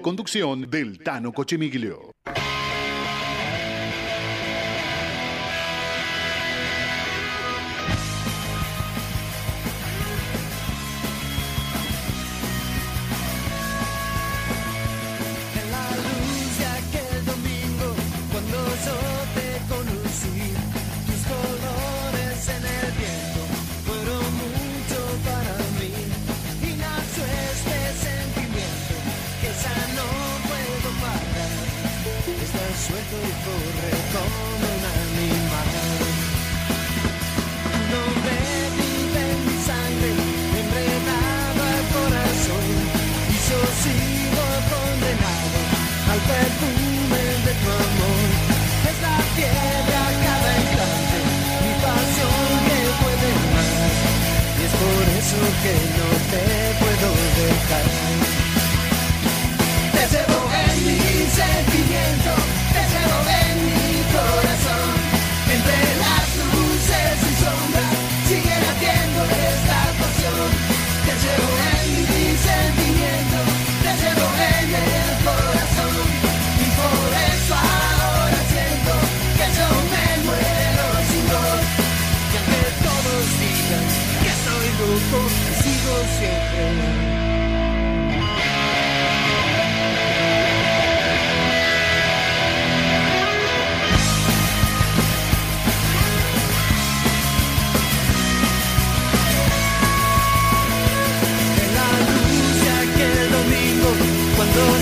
Conducción del Tano Cochemiglio. Que no te puedo dejar. Te llevo en mi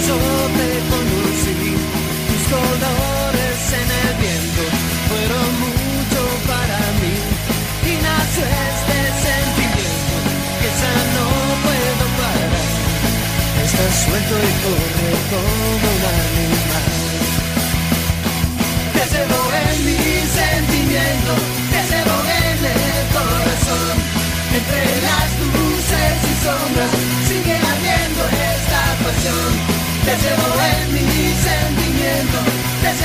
yo te conocí, tus colores en el viento fueron mucho para mí. Y nació este sentimiento que ya no puedo parar. Estás suelto y corre como un animal. Te llevo en mi sentimiento, te llevo en el corazón. Entre las luces y sombras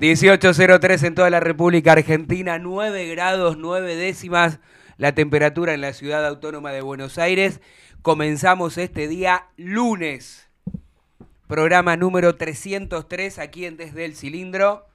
1803 en toda la República Argentina, 9 grados 9 décimas la temperatura en la ciudad autónoma de Buenos Aires. Comenzamos este día lunes. Programa número 303 aquí en Desde el Cilindro.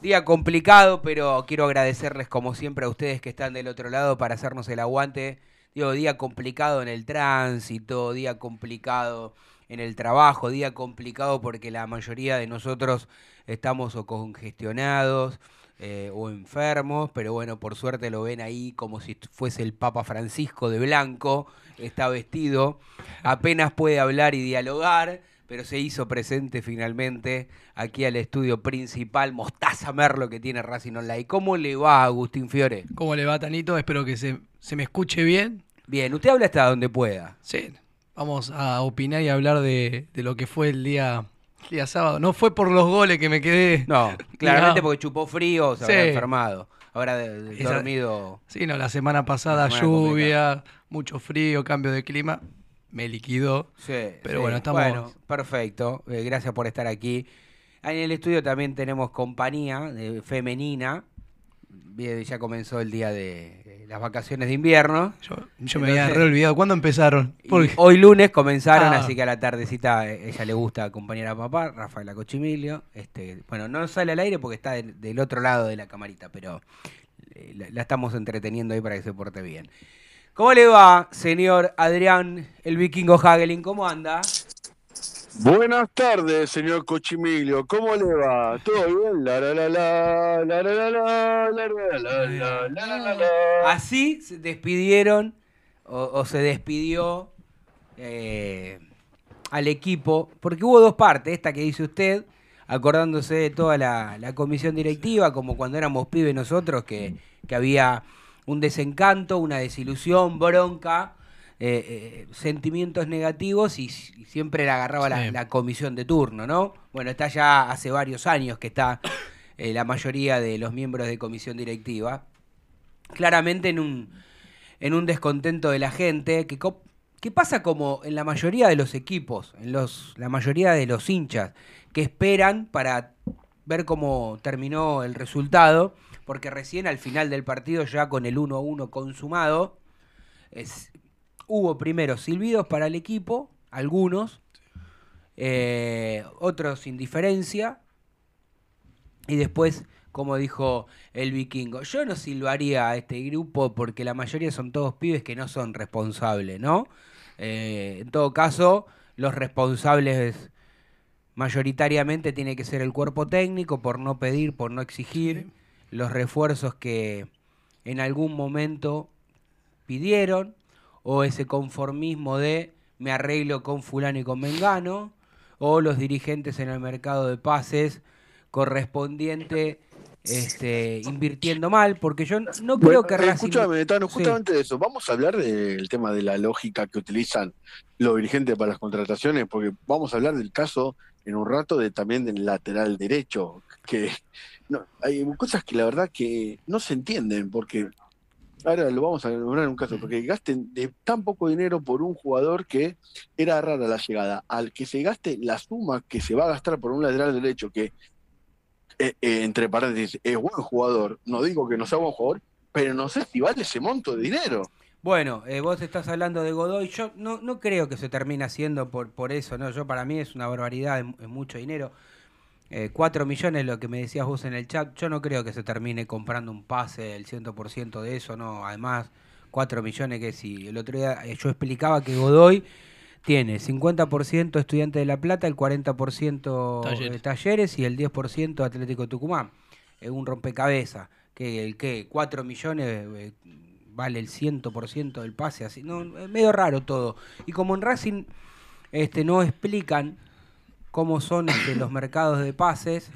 Día complicado, pero quiero agradecerles como siempre a ustedes que están del otro lado para hacernos el aguante. Digo, día complicado en el tránsito, día complicado en el trabajo, día complicado porque la mayoría de nosotros estamos o congestionados eh, o enfermos, pero bueno, por suerte lo ven ahí como si fuese el Papa Francisco de blanco, está vestido, apenas puede hablar y dialogar, pero se hizo presente finalmente aquí al estudio principal, Mostaza Merlo que tiene Racing Online. ¿Cómo le va, Agustín Fiore? ¿Cómo le va, Tanito? Espero que se, se me escuche bien. Bien, usted habla hasta donde pueda. Sí. Vamos a opinar y hablar de, de lo que fue el día, el día sábado. No fue por los goles que me quedé. No, claramente porque chupó frío, se habrá Sí. enfermado. De- Esa- dormido. Sí, no, la semana pasada La semana lluvia, mucho frío, cambio de clima. Me liquidó. Sí, Pero sí. bueno, estamos- Bueno, perfecto. Eh, gracias por estar aquí. En el estudio también tenemos compañía eh, femenina. Ya comenzó el día de las vacaciones de invierno. Yo, yo me había re olvidado. ¿Cuándo empezaron? Porque- hoy lunes comenzaron, Ah. así que a la tardecita eh, ella le gusta acompañar a papá, Rafaela Cochimilio. Este, bueno, no sale al aire porque está del, del otro lado de la camarita, pero eh, la, la estamos entreteniendo ahí para que se porte bien. ¿Cómo le va, señor Adrián, el vikingo Hagelin? ¿Cómo anda? Buenas tardes, señor Cochimilio. ¿Cómo le va? ¿Todo bien? La la la la, la la la la, la la la la. Así se despidieron o, se despidió eh, al equipo, porque hubo dos partes, esta que dice usted, acordándose de toda la, comisión directiva, como cuando éramos pibes nosotros, que había un desencanto, una desilusión, bronca, eh, eh, sentimientos negativos y, siempre la agarraba la, Sí. la comisión de turno, ¿no? Bueno, está ya hace varios años que está eh, la mayoría de los miembros de comisión directiva, claramente en un, en un descontento de la gente, que, que pasa como en la mayoría de los equipos, en los, la mayoría de los hinchas, que esperan para ver cómo terminó el resultado, porque recién al final del partido, ya con el 1 a 1 consumado, es- hubo primero silbidos para el equipo, algunos, eh, otros sin diferencia, y después, como dijo el vikingo, yo no silbaría a este grupo porque la mayoría son todos pibes que no son responsables, ¿no? Eh, en todo caso, los responsables mayoritariamente tiene que ser el cuerpo técnico por no pedir, por no exigir los refuerzos que en algún momento pidieron o ese conformismo de me arreglo con fulano y con mengano o los dirigentes en el mercado de pases correspondiente este, invirtiendo mal porque yo no creo Bueno, que eh, Racing Escúchame, Tano, Sí. justamente de eso. Vamos a hablar del tema de la lógica que utilizan los dirigentes para las contrataciones, porque vamos a hablar del caso en un rato de también del lateral derecho, que no, hay cosas que la verdad que no se entienden, porque ahora lo vamos a nombrar en un caso, porque gasten de tan poco dinero por un jugador que era rara la llegada, al que se gaste la suma que se va a gastar por un lateral derecho que eh, eh, entre paréntesis, es buen jugador, no digo que no sea buen jugador, pero no sé si vale ese monto de dinero. Bueno, eh, vos estás hablando de Godoy, yo no, creo que se termine haciendo por, por eso, ¿no? Yo para mí es una barbaridad, es mucho dinero. Eh, 4 millones, lo que me decías vos en el chat, yo no creo que se termine comprando un pase el 100% de eso, ¿no? Además, 4 millones que si el otro día eh, yo explicaba que Godoy tiene 50% Estudiante de La Plata, el 40% Talleres. talleres. talleres y el 10% Atlético Tucumán. Es un rompecabezas, que el que 4 millones eh, vale el 100% del pase, así, no, es medio raro todo. Y como en Racing este no explican cómo son este, los mercados de pases,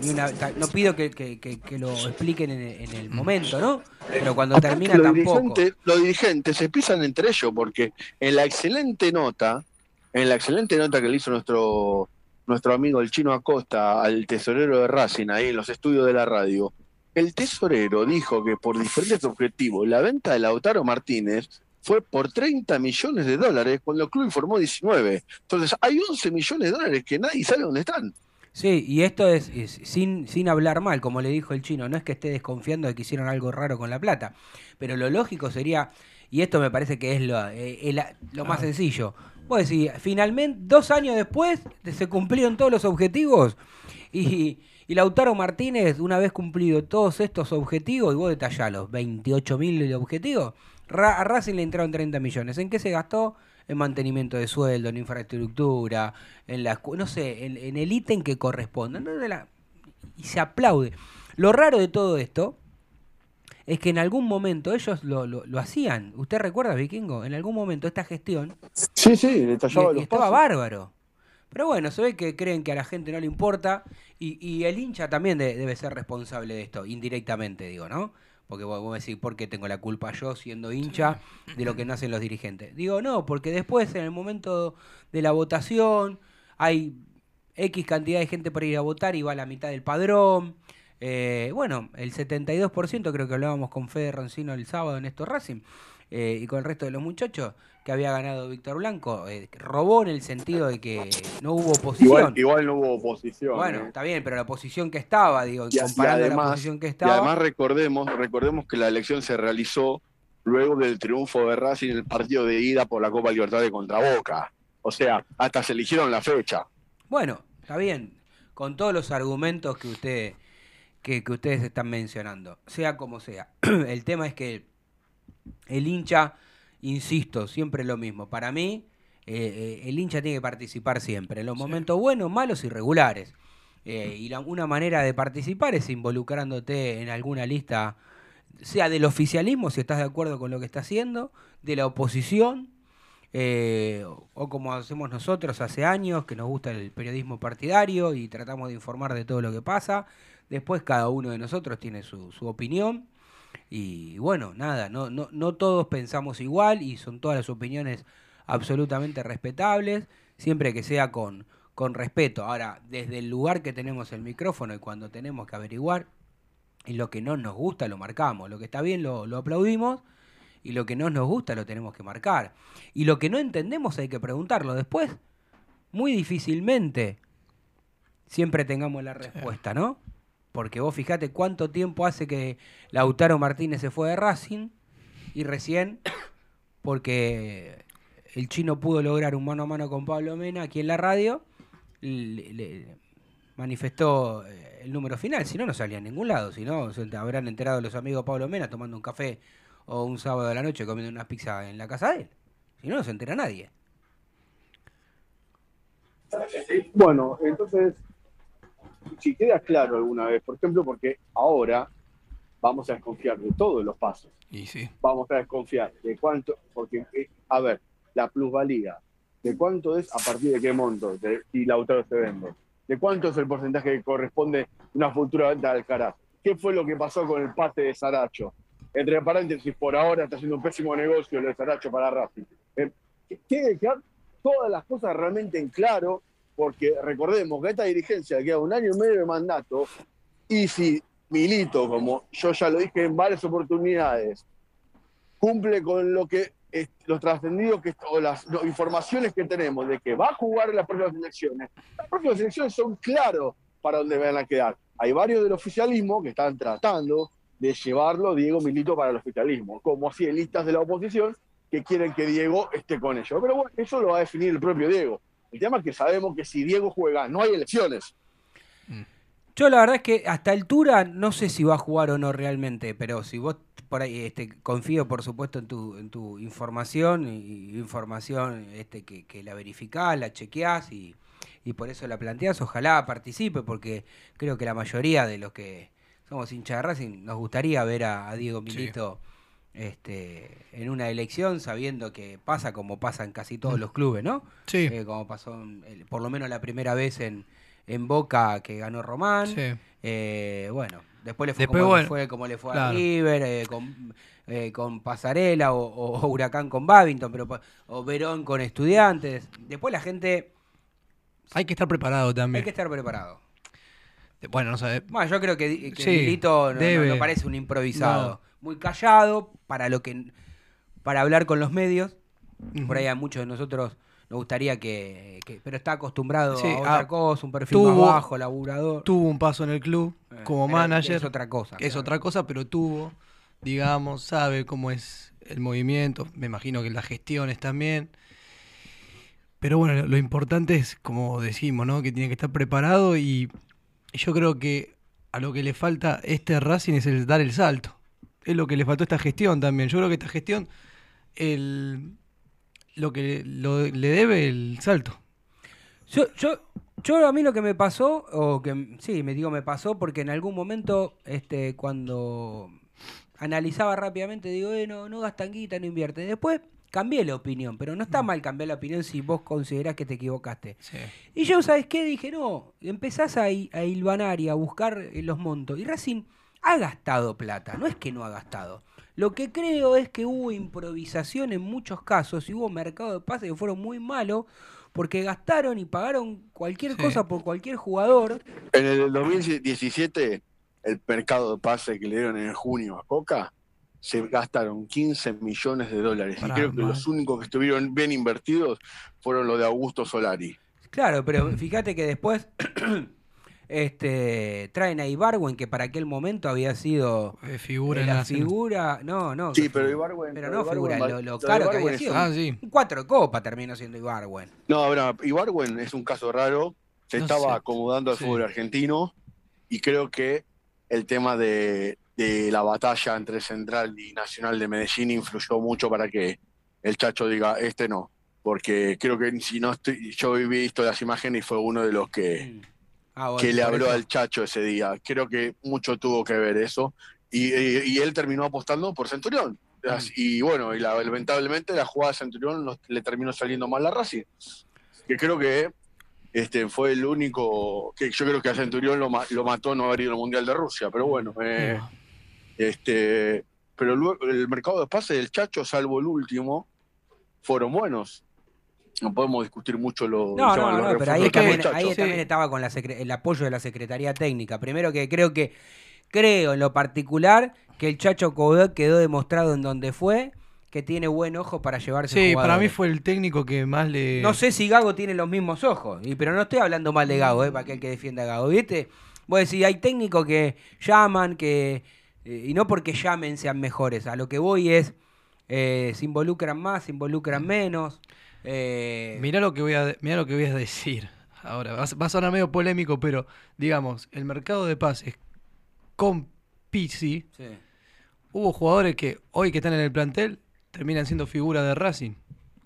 ni una- ta- no pido que, que- que- que lo expliquen en, el- en el momento, ¿no? Pero cuando Aparte, termina los tampoco. dirigentes, los dirigentes se pisan entre ellos, porque en la excelente nota, en la excelente nota que le hizo nuestro, nuestro amigo el chino Acosta al tesorero de Racing, ahí en los estudios de la radio, el tesorero dijo que por diferentes objetivos, la venta de Lautaro Martínez fue por 30 millones de dólares, cuando el club informó 19. Entonces, hay 11 millones de dólares que nadie sabe dónde están. Sí, y esto es, es sin, sin hablar mal, como le dijo el chino, no es que esté desconfiando de que hicieron algo raro con la plata, pero lo lógico sería, y esto me parece que es lo, eh, el- lo más sencillo, vos decís, finalmente, dos años después, se cumplieron todos los objetivos, y, y Lautaro Martínez, una vez cumplido todos estos objetivos, y vos detallás los 28 mil objetivos, Ra- a Racing le entraron 30 millones, ¿en qué se gastó? en mantenimiento de sueldo, en infraestructura, en la no sé, en, en el ítem que corresponda. ¿no? De la- y se aplaude. Lo raro de todo esto es que en algún momento ellos lo, lo- lo hacían. ¿Usted recuerda, Vikingo? En algún momento esta gestión Sí, sí, y, detallaba y los estaba pasos. bárbaro. Pero bueno, se ve que creen que a la gente no le importa y, y el hincha también de- debe ser responsable de esto, indirectamente digo, ¿no? Porque vos, vos decís, ¿por qué tengo la culpa yo siendo hincha de lo que no hacen los dirigentes? Digo, no, porque después en el momento de la votación hay X cantidad de gente para ir a votar y va a la mitad del padrón. Eh, bueno, el 72% creo que hablábamos con Fede Roncino el sábado en esto Racing eh, y con el resto de los muchachos que había ganado Víctor Blanco. eh, robó en el sentido de que no hubo oposición. Igual, igual no hubo oposición. Bueno, ¿eh? está bien, pero la posición que estaba, digo, Y, y comparando la además, posición que y estaba. además recordemos, recordemos que la elección se realizó luego del triunfo de Racing en el partido de ida por la Copa Libertadores contra Boca. O sea, hasta se eligieron la fecha. Bueno, está bien, con todos los argumentos que usted que, que ustedes están mencionando, sea como sea. El tema es que el hincha, insisto, siempre lo mismo. Para mí, eh, eh, el hincha tiene que participar siempre, en los momentos buenos, malos y regulares. Eh, y la- una manera de participar es involucrándote en alguna lista, sea del oficialismo, si estás de acuerdo con lo que está haciendo, de la oposición, eh, o- o como hacemos nosotros hace años, que nos gusta el periodismo partidario y tratamos de informar de todo lo que pasa. Después cada uno de nosotros tiene su, su opinión. Y bueno, nada, no, no, no todos pensamos igual y son todas las opiniones absolutamente respetables, siempre que sea con, con respeto. Ahora, desde el lugar que tenemos el micrófono y cuando tenemos que averiguar, y lo que no nos gusta lo marcamos, lo que está bien lo, lo aplaudimos y lo que no nos gusta lo tenemos que marcar. Y lo que no entendemos hay que preguntarlo después. Muy difícilmente siempre tengamos la respuesta, ¿no? Porque vos fijate cuánto tiempo hace que Lautaro Martínez se fue de Racing y recién, porque el chino pudo lograr un mano a mano con Pablo Mena aquí en la radio, manifestó eh, el número final, si no, no salía a ningún lado, si no, se habrán enterado los amigos de Pablo Mena tomando un café o un sábado de la noche comiendo una pizza en la casa de él. Si no, no se entera nadie. Bueno, entonces, si queda claro alguna vez, por ejemplo, porque ahora vamos a desconfiar de todos los pasos. Y sí. Vamos a desconfiar de cuánto, porque, eh, a ver, la plusvalía, de cuánto es a partir de qué monto, de, si Lautaro se vende, de cuánto es el porcentaje que corresponde una futura venta de Alcaraz. ¿Qué fue lo que pasó con el pase de Saracho? Entre paréntesis, por ahora está haciendo un pésimo negocio lo de Saracho para Racing. Eh, tiene que quedar todas las cosas realmente en claro, porque recordemos que esta dirigencia queda un año y medio de mandato, y si Milito, como yo ya lo dije en varias oportunidades, cumple con lo que los trascendidos que o las informaciones que tenemos de que va a jugar en las próximas elecciones. Las próximas elecciones son claros para dónde van a quedar. Hay varios del oficialismo que están tratando de llevarlo Diego Milito para el oficialismo, como así listas de la oposición que quieren que Diego esté con ellos. Pero bueno, eso lo va a definir el propio Diego. El tema es que sabemos que si Diego juega, no hay elecciones. Yo la verdad es que hasta altura no sé si va a jugar o no realmente, pero si vos por ahí este, confío por supuesto en tu, en tu información y, y información este, que, que la verificás, la chequeás y, y por eso la planteás, ojalá participe porque creo que la mayoría de los que somos hinchas de Racing nos gustaría ver a, a Diego Milito este, en una elección sabiendo que pasa como pasa en casi todos los clubes, ¿no? Sí. Eh, como pasó en- por lo menos la primera vez en, en Boca que ganó Román. Sí. Eh, bueno, después le fue, Después, como, bueno, fue como le fue a claro. River, eh, con, con Pasarela o, o Huracán con Babington, pero, o Verón con Estudiantes. Después la gente Hay que estar preparado hay también. que estar preparado. Bueno, no sé. Bueno, yo creo que, que Sí, Milito no- no, debe. no parece un improvisado. No. Muy callado para lo que para hablar con los medios. Por ahí a muchos de nosotros nos gustaría que, que- pero está acostumbrado Sí, a otra ah, cosa, un perfil tuvo- más bajo, laburador. Tuvo un paso en el club Eh, como manager. Es otra cosa. es claro. otra cosa, pero tuvo, digamos, sabe cómo es el movimiento, me imagino que las gestiones también. Pero bueno, lo, importante es, como decimos, ¿no? Que tiene que estar preparado y yo creo que a lo que le falta este Racing es el dar el salto. Es lo que le faltó a esta gestión también. Yo creo que esta gestión el, lo que lo- le debe el salto. Yo, yo, yo a mí lo que me pasó, o que sí, me digo me pasó, porque en algún momento, este, cuando analizaba rápidamente, digo, eh, no, no gastan guita, no invierten. Después cambié la opinión, pero no está mal cambiar la opinión si vos considerás que te equivocaste. Y yo, ¿sabes qué? Dije, no, empezás a, a hilvanar y a buscar eh, los montos. Y Racing ha gastado plata, no es que no ha gastado. Lo que creo es que hubo improvisación en muchos casos y hubo mercado de pases que fueron muy malos porque gastaron y pagaron cualquier Sí. cosa por cualquier jugador. En el 2017, el mercado de pase que le dieron en junio a Coca, se gastaron 15 millones de dólares. Y creo que mal. los únicos que estuvieron bien invertidos fueron los de Augusto Solari. Claro, pero fíjate que después este, traen a Ibarwen, que para aquel momento había sido Eh, figura eh, la la figura. No, no. Sí, pero Ibarwen- Pero pero no Ibarwen figura, lo, lo caro que había es- sido. Ah, sí. Un cuatro copas terminó siendo Ibarwen. No, ahora, Ibarwen es un caso raro. Se No estaba sé. acomodando al Sí. fútbol argentino y creo que el tema de, de la batalla entre Central y Nacional de Medellín influyó mucho para que el Chacho diga, este no. Porque creo que si no estoy, yo he visto las imágenes y fue uno de los que, Mm. Ah, bueno, que le habló eso- al Chacho ese día. Creo que mucho tuvo que ver eso. Y, y- y él terminó apostando por Centurión. Y bueno, y la- lamentablemente la jugada de Centurión le terminó saliendo mal a Racing. Que creo que este fue el único. que Yo creo que a Centurión lo, lo mató no haber ido al Mundial de Rusia, pero bueno. eh, este Pero luego el mercado de pases del Chacho, salvo el último, fueron buenos. No podemos discutir mucho lo No, llaman no, los no, pero ahí también, ahí Sí. también estaba con la secre- el apoyo de la Secretaría Técnica. Primero que creo que, creo en lo particular que el Chacho Coudet quedó demostrado en donde fue que tiene buen ojo para llevarse Sí, para mí fue el técnico que más le. No sé si Gago tiene los mismos ojos, y, pero no estoy hablando mal de Gago, eh, para aquel que defienda a Gago, ¿viste? Vos decís, hay técnicos que llaman, que eh, y no porque llamen sean mejores, a lo que voy es, eh, se involucran más, se involucran menos. Eh, Mirá lo que voy a, mirá lo que voy a decir. Ahora, va, a- va a sonar medio polémico, pero digamos, el mercado de pases con Pizzi, sí. hubo jugadores que hoy que están en el plantel terminan siendo figuras de Racing.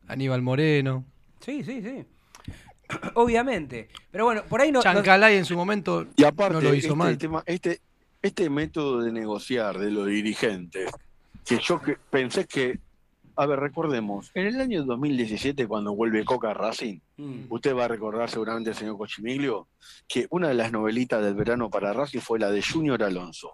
Aníbal Moreno, Sí, sí, sí. Obviamente. Pero bueno, por ahí no. no- Chancalay en su momento Y aparte, no lo hizo este, mal. tema- este, este método de negociar de los dirigentes, que yo que- pensé que, a ver, recordemos, en el año 2017, cuando vuelve Coca a Racing, Mm. usted va a recordar seguramente el señor Cochimiglio, que una de las novelitas del verano para Racing fue la de Junior Alonso.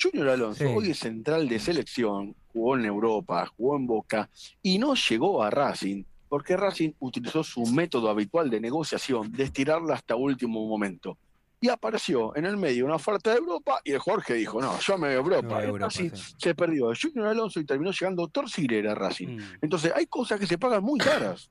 Junior Alonso Sí. hoy es central de selección, jugó en Europa, jugó en Boca y no llegó a Racing porque Racing utilizó su método habitual de negociación de estirarla hasta último momento. Y apareció en el medio una oferta de Europa y el Jorge dijo, no, yo me a Europa. Y Europa, sí. se perdió a Junior Alonso y terminó llegando Torcilera a Racing. Mm. Entonces hay cosas que se pagan muy caras.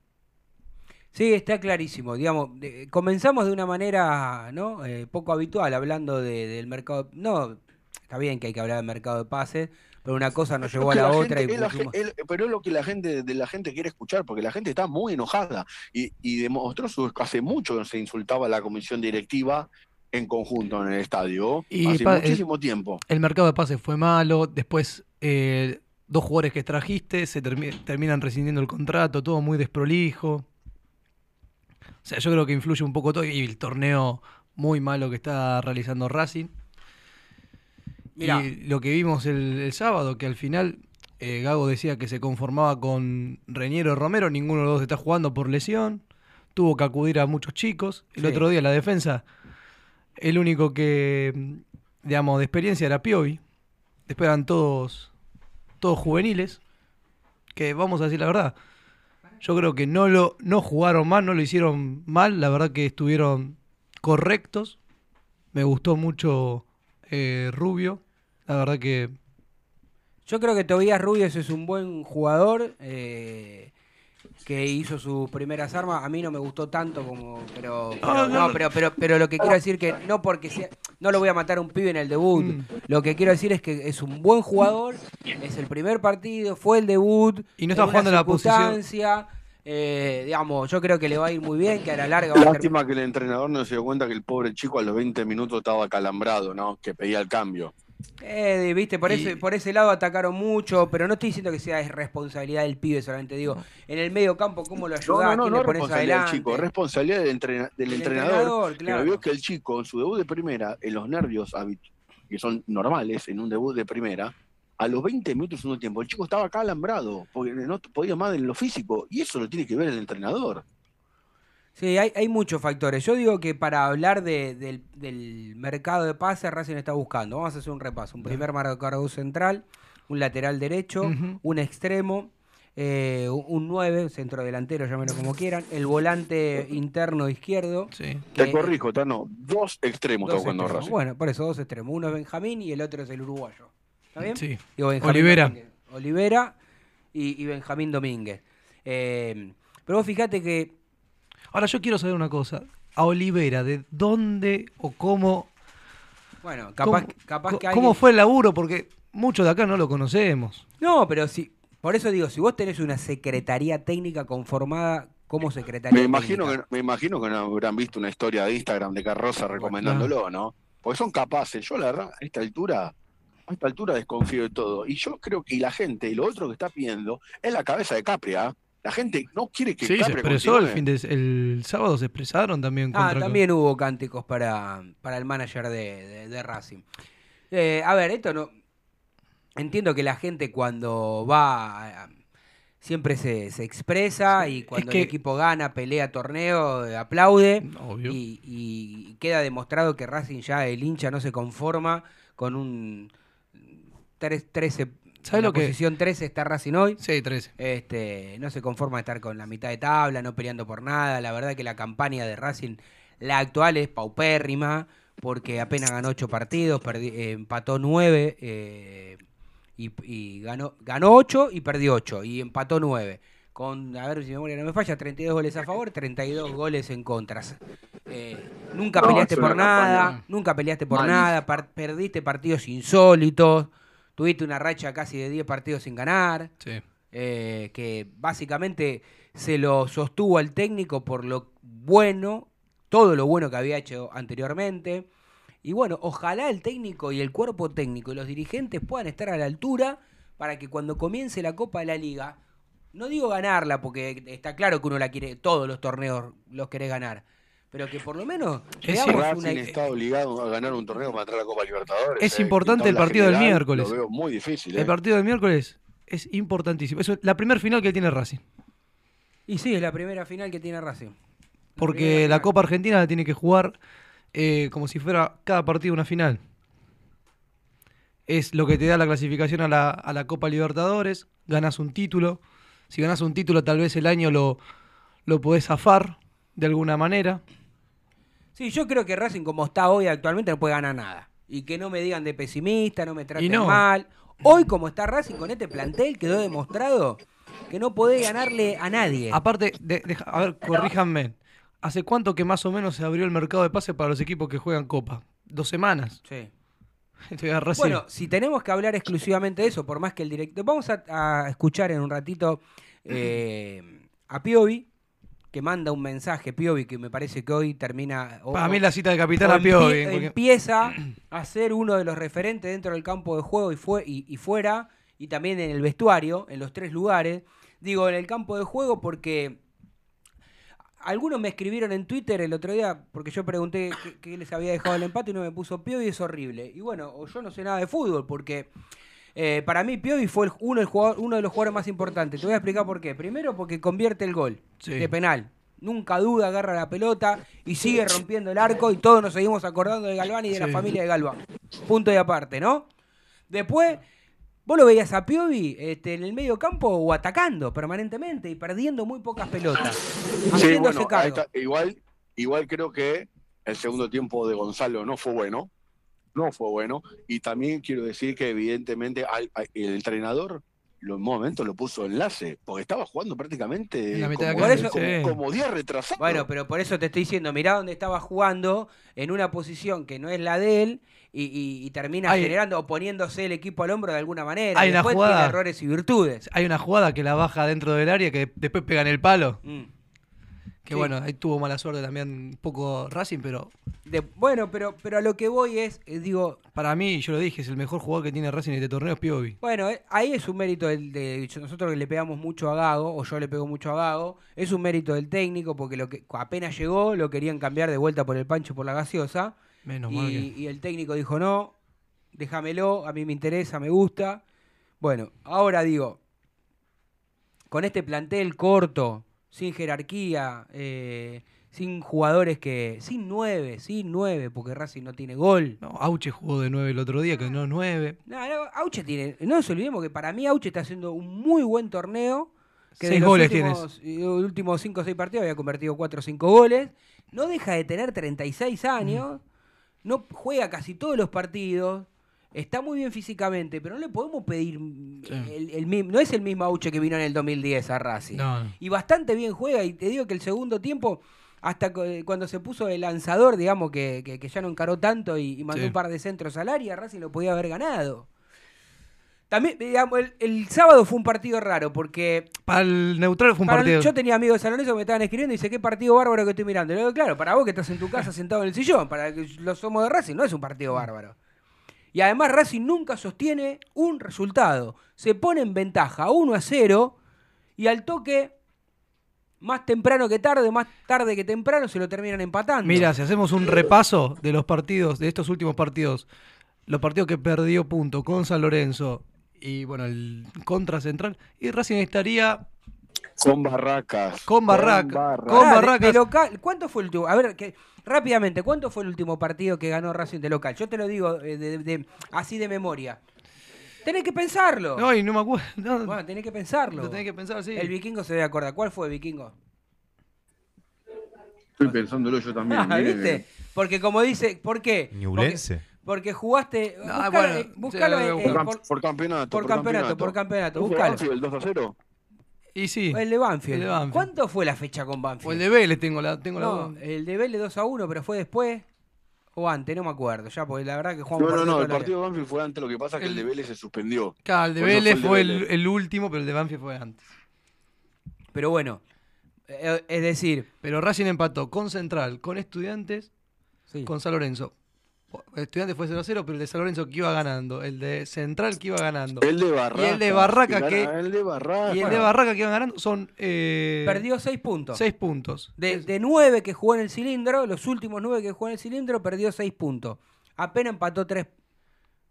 Sí, está clarísimo. Digamos, comenzamos de una manera ¿no? Eh, poco habitual, hablando de- del mercado. No, está bien que hay que hablar del mercado de pases, pero una cosa nos llevó a la, la otra gente- y es la pusimos- gen- es- pero es lo que la gente de la gente quiere escuchar, porque la gente está muy enojada y, y demostró su, hace mucho que se insultaba a la comisión directiva en conjunto en el estadio, Y hace muchísimo tiempo. El mercado de pases fue malo, después eh, dos jugadores que trajiste se termi- terminan rescindiendo el contrato, todo muy desprolijo. O sea, yo creo que influye un poco todo y el torneo muy malo que está realizando Racing. Mirá. Y lo que vimos el, el sábado, que al final eh, Gago decía que se conformaba con Reñero y Romero, ninguno de los dos está jugando por lesión, tuvo que acudir a muchos chicos. El Sí. otro día la defensa, el único que, digamos, de experiencia era Piovi. Después eran todos, todos juveniles, que vamos a decir la verdad, yo creo que no lo no jugaron mal, no lo hicieron mal, la verdad que estuvieron correctos. Me gustó mucho eh, Rubio, la verdad que Yo creo que Tobías Rubios es un buen jugador eh, que hizo sus primeras armas. A mí no me gustó tanto como. Pero, pero, No, no, no, no. pero, pero, pero lo que quiero decir que no porque sea. No lo voy a matar a un pibe en el debut. Mm. Lo que quiero decir es que es un buen jugador. Es el primer partido, fue el debut. Y no está jugando en la posición- eh, digamos, yo creo que le va a ir muy bien, que a la larga va a Lástima que el entrenador no se dio cuenta que el pobre chico a los 20 minutos estaba calambrado, ¿no? Que pedía el cambio. Eh, viste, por, Y- ese, por ese lado atacaron mucho, pero no estoy diciendo que sea responsabilidad del pibe, solamente digo, en el medio campo, ¿cómo lo No, ayudás? no, no, ¿Quién no pones responsabilidad del chico, es responsabilidad del, entrena- del El entrenador, entrenador, que claro. vio que el chico en su debut de primera, en los nervios que son normales en un debut de primera, a los 20 minutos de un tiempo, el chico estaba acá alambrado, porque no podía más en lo físico, y eso lo tiene que ver el entrenador. Sí, hay, hay muchos factores. Yo digo que para hablar de- del, del mercado de pases, Racing está buscando. Vamos a hacer un repaso. Un primer marcador central, un lateral derecho, un extremo, eh, un- un 9, centro delantero, llámenlo como quieran, el volante interno izquierdo. sí. Te que- corrijo, Tano, dos extremos dos está jugando extremos. Racing. Bueno, por eso dos extremos. Uno es Benjamín y el otro es el uruguayo. ¿Está bien? Sí. Digo, Benjamín Olivera. Domínguez. Olivera y, y Benjamín Domínguez. Eh, pero vos fíjate que Ahora yo quiero saber una cosa. A Olivera, ¿de dónde o cómo, Bueno, capaz, cómo, capaz que cómo alguien- fue el laburo? Porque muchos de acá no lo conocemos. No, pero si. Por eso digo, si vos tenés una secretaría técnica conformada como secretaría Me imagino, técnica. que, me imagino que no habrán visto una historia de Instagram de Carroza recomendándolo, ¿no? Porque son capaces. Yo, la verdad, a esta altura, a esta altura desconfío de todo. Y yo creo que y la gente, y lo otro que está pidiendo, es la cabeza de Capria. La gente no quiere que Sí, se expresó el fin de el sábado se expresaron también Ah, también hubo cánticos para, para el manager de, de- de Racing. Eh, a ver, esto no. entiendo que la gente cuando va a- siempre se, se expresa y cuando que- el equipo gana, pelea torneo, eh, aplaude. Obvio. Y, y queda demostrado que Racing ya el hincha no se conforma con un tres- 13 ¿Sabes lo que- posición 13 está Racing hoy. Sí, 13. Este, no se conforma de estar con la mitad de tabla, no peleando por nada. La verdad que la campaña de Racing, la actual, es paupérrima, porque apenas ganó ocho partidos, perdi- eh, empató nueve eh, y, y ganó, ganó ocho y perdió ocho, y empató nueve. Con, a ver si mi memoria no me falla, 32 goles a favor, 32 goles en contras. Eh, nunca No, peleaste por nada, campaña nunca peleaste por nada, par- perdiste partidos insólitos, tuviste una racha casi de 10 partidos sin ganar Sí. eh, que básicamente se lo sostuvo al técnico por lo bueno, todo lo bueno que había hecho anteriormente. Y bueno, ojalá el técnico y el cuerpo técnico y los dirigentes puedan estar a la altura para que cuando comience la Copa de la Liga, no digo ganarla, porque está claro que uno la quiere, todos los torneos los querés ganar, pero que por lo menos Es una... está obligado a ganar un torneo para entrar a la Copa Libertadores. Es eh, importante el partido del miércoles. Lo veo muy difícil. El eh. partido del miércoles es importantísimo. Eso es la primera final que tiene Racing. Y sí, es la primera final que tiene Racing. La Porque la final. Copa Argentina la tiene que jugar eh, como si fuera cada partido una final. Es lo que te da la clasificación a la, a la Copa Libertadores. Ganas un título. Si ganas un título, tal vez el año lo, lo podés zafar de alguna manera. Sí, yo creo que Racing como está hoy actualmente no puede ganar nada. Y que no me digan de pesimista, no me traten no. mal. Hoy como está Racing con este plantel quedó demostrado que no podés ganarle a nadie. Aparte, de- deja- a ver, corríjanme. ¿Hace cuánto que más o menos se abrió el mercado de pase para los equipos que juegan Copa? ¿Dos semanas? Sí. Bueno, si tenemos que hablar exclusivamente de eso, por más que el director... Vamos a, a escuchar en un ratito eh, a Piovi, que manda un mensaje, Piovi, que me parece que hoy termina... o- para mí la cita de Capitán a Piovi. porque- empieza a ser uno de los referentes dentro del campo de juego y, fue, y, y fuera, y también en el vestuario, en los tres lugares. Digo, en el campo de juego porque algunos me escribieron en Twitter el otro día, porque yo pregunté qué, les había dejado el empate y uno me puso Piovi es horrible. Y bueno, o yo no sé nada de fútbol, porque eh, para mí Piovi fue el- uno, el jugador- uno de los jugadores más importantes. Te voy a explicar por qué. Primero porque convierte el gol Sí. de penal. Nunca duda, agarra la pelota y sigue rompiendo el arco y todos nos seguimos acordando de Galván y de la familia de Galván. Punto y aparte, ¿no? Después, vos lo veías a Piovi este, en el medio campo o atacando permanentemente y perdiendo muy pocas pelotas. Sí, Haciéndose bueno, ahí cargo. está. igual, igual creo que el segundo tiempo de Gonzalo no fue bueno. No fue bueno. Y también quiero decir que evidentemente al- al- el entrenador en un momento lo puso enlace, porque estaba jugando prácticamente En la mitad de como, cancha, como, sí. como día retrasado. Bueno, pero por eso te estoy diciendo, mirá dónde estaba jugando, en una posición que no es la de él, y, y- y termina Hay- generando o poniéndose el equipo al hombro de alguna manera. Hay una jugada- tiene errores y virtudes. Hay una jugada que la baja dentro del área que después pega en el palo. Mm. Que Sí. bueno, ahí tuvo mala suerte también un poco Racing, pero De- bueno, pero, pero a lo que voy es, eh, digo, para mí, yo lo dije, es el mejor jugador que tiene Racing en este torneo es Piovi. bueno, eh, ahí es un mérito del, de nosotros que le pegamos mucho a Gago, o yo le pego mucho a Gago, es un mérito del técnico, porque lo que apenas llegó lo querían cambiar de vuelta por el pancho por la gaseosa. Menos mal que... y el técnico dijo, no, déjamelo, a mí me interesa, me gusta. Bueno, ahora digo, con este plantel corto, sin jerarquía, eh, sin jugadores que... Sin nueve, sin nueve, porque Racing no tiene gol. No, Auche jugó de 9 el otro día, que no es 9. No, no, Auche tiene... No nos olvidemos que para mí Auche está haciendo un muy buen torneo. Que de Seis los goles últimos, eh, últimos 5 o 6 partidos había convertido 4 o 5 goles. No deja de tener 36 años. No juega casi todos los partidos. Está muy bien físicamente, pero no le podemos pedir. El, el no es el mismo Auche que vino en el 2010 a Racing. No, no. Y bastante bien juega. Y te digo que el segundo tiempo, hasta cu- cuando se puso el lanzador, digamos que, que- que ya no encaró tanto y, y mandó Sí. un par de centros al área, Racing lo podía haber ganado. También, digamos, el, el sábado fue un partido raro porque Para el neutral fue un partido. yo tenía amigos de San Lorenzo que me estaban escribiendo y dice, qué partido bárbaro que estoy mirando. Y le digo, claro, para vos que estás en tu casa sentado en el sillón, para que los somos de Racing, no es un partido bárbaro. Y además Racing nunca sostiene un resultado. Se pone en ventaja 1 a 0 y al toque, más temprano que tarde, más tarde que temprano, se lo terminan empatando. Mira, si hacemos un repaso de los partidos, de estos últimos partidos, los partidos que perdió punto con San Lorenzo y bueno, el contra central. Y Racing estaría Con barracas. Con barraca- barracas. con Barracas. de local, ¿cuánto fue el último? A ver, que, rápidamente, ¿cuánto fue el último partido que ganó Racing de local? Yo te lo digo eh, de- de- así de memoria. Tenés que pensarlo. No, y no me acuerdo. no, Bueno, tenés que pensarlo. lo tenés que pensar, sí. El vikingo se debe acordar. ¿Cuál fue vikingo? Estoy pensándolo yo también. Ah. ¿Viste? Porque como dice, ¿por qué? Ñublense. Porque, porque jugaste. Ah, buscalo, bueno, eh, buscalo, eh, por Por, por- cam- por campeonato. por campeonato, por campeonato, ¿No fue buscalo. El 2 a 0? Y sí. el de Banfield. El de Banfield. ¿Cuánto fue la fecha con Banfield? O el de Vélez tengo la. Tengo No, la el de Vélez 2 a 1, pero fue después o antes, no me acuerdo. Ya, porque la verdad que jugamos No, no, partido no, el partido de Banfield fue antes, lo que pasa es que el, El- de Vélez se suspendió. Claro, el de Vélez fue fue el de el, Vélez. el último, pero el de Banfield fue antes. Pero bueno, eh, es decir, Pero Racing empató con Central, con Estudiantes, sí. con San Lorenzo. Estudiantes fue 0 a 0, pero el de San Lorenzo que iba ganando. El de Central que iba ganando. El de Barraca. Y el de Barraca que- El de Barraca. Y el de Barraca que iban ganando son. Eh, perdió 6 puntos. 6 puntos. De, de 9 que jugó en el cilindro, los últimos 9 que jugó en el cilindro, perdió 6 puntos. Apenas empató 3.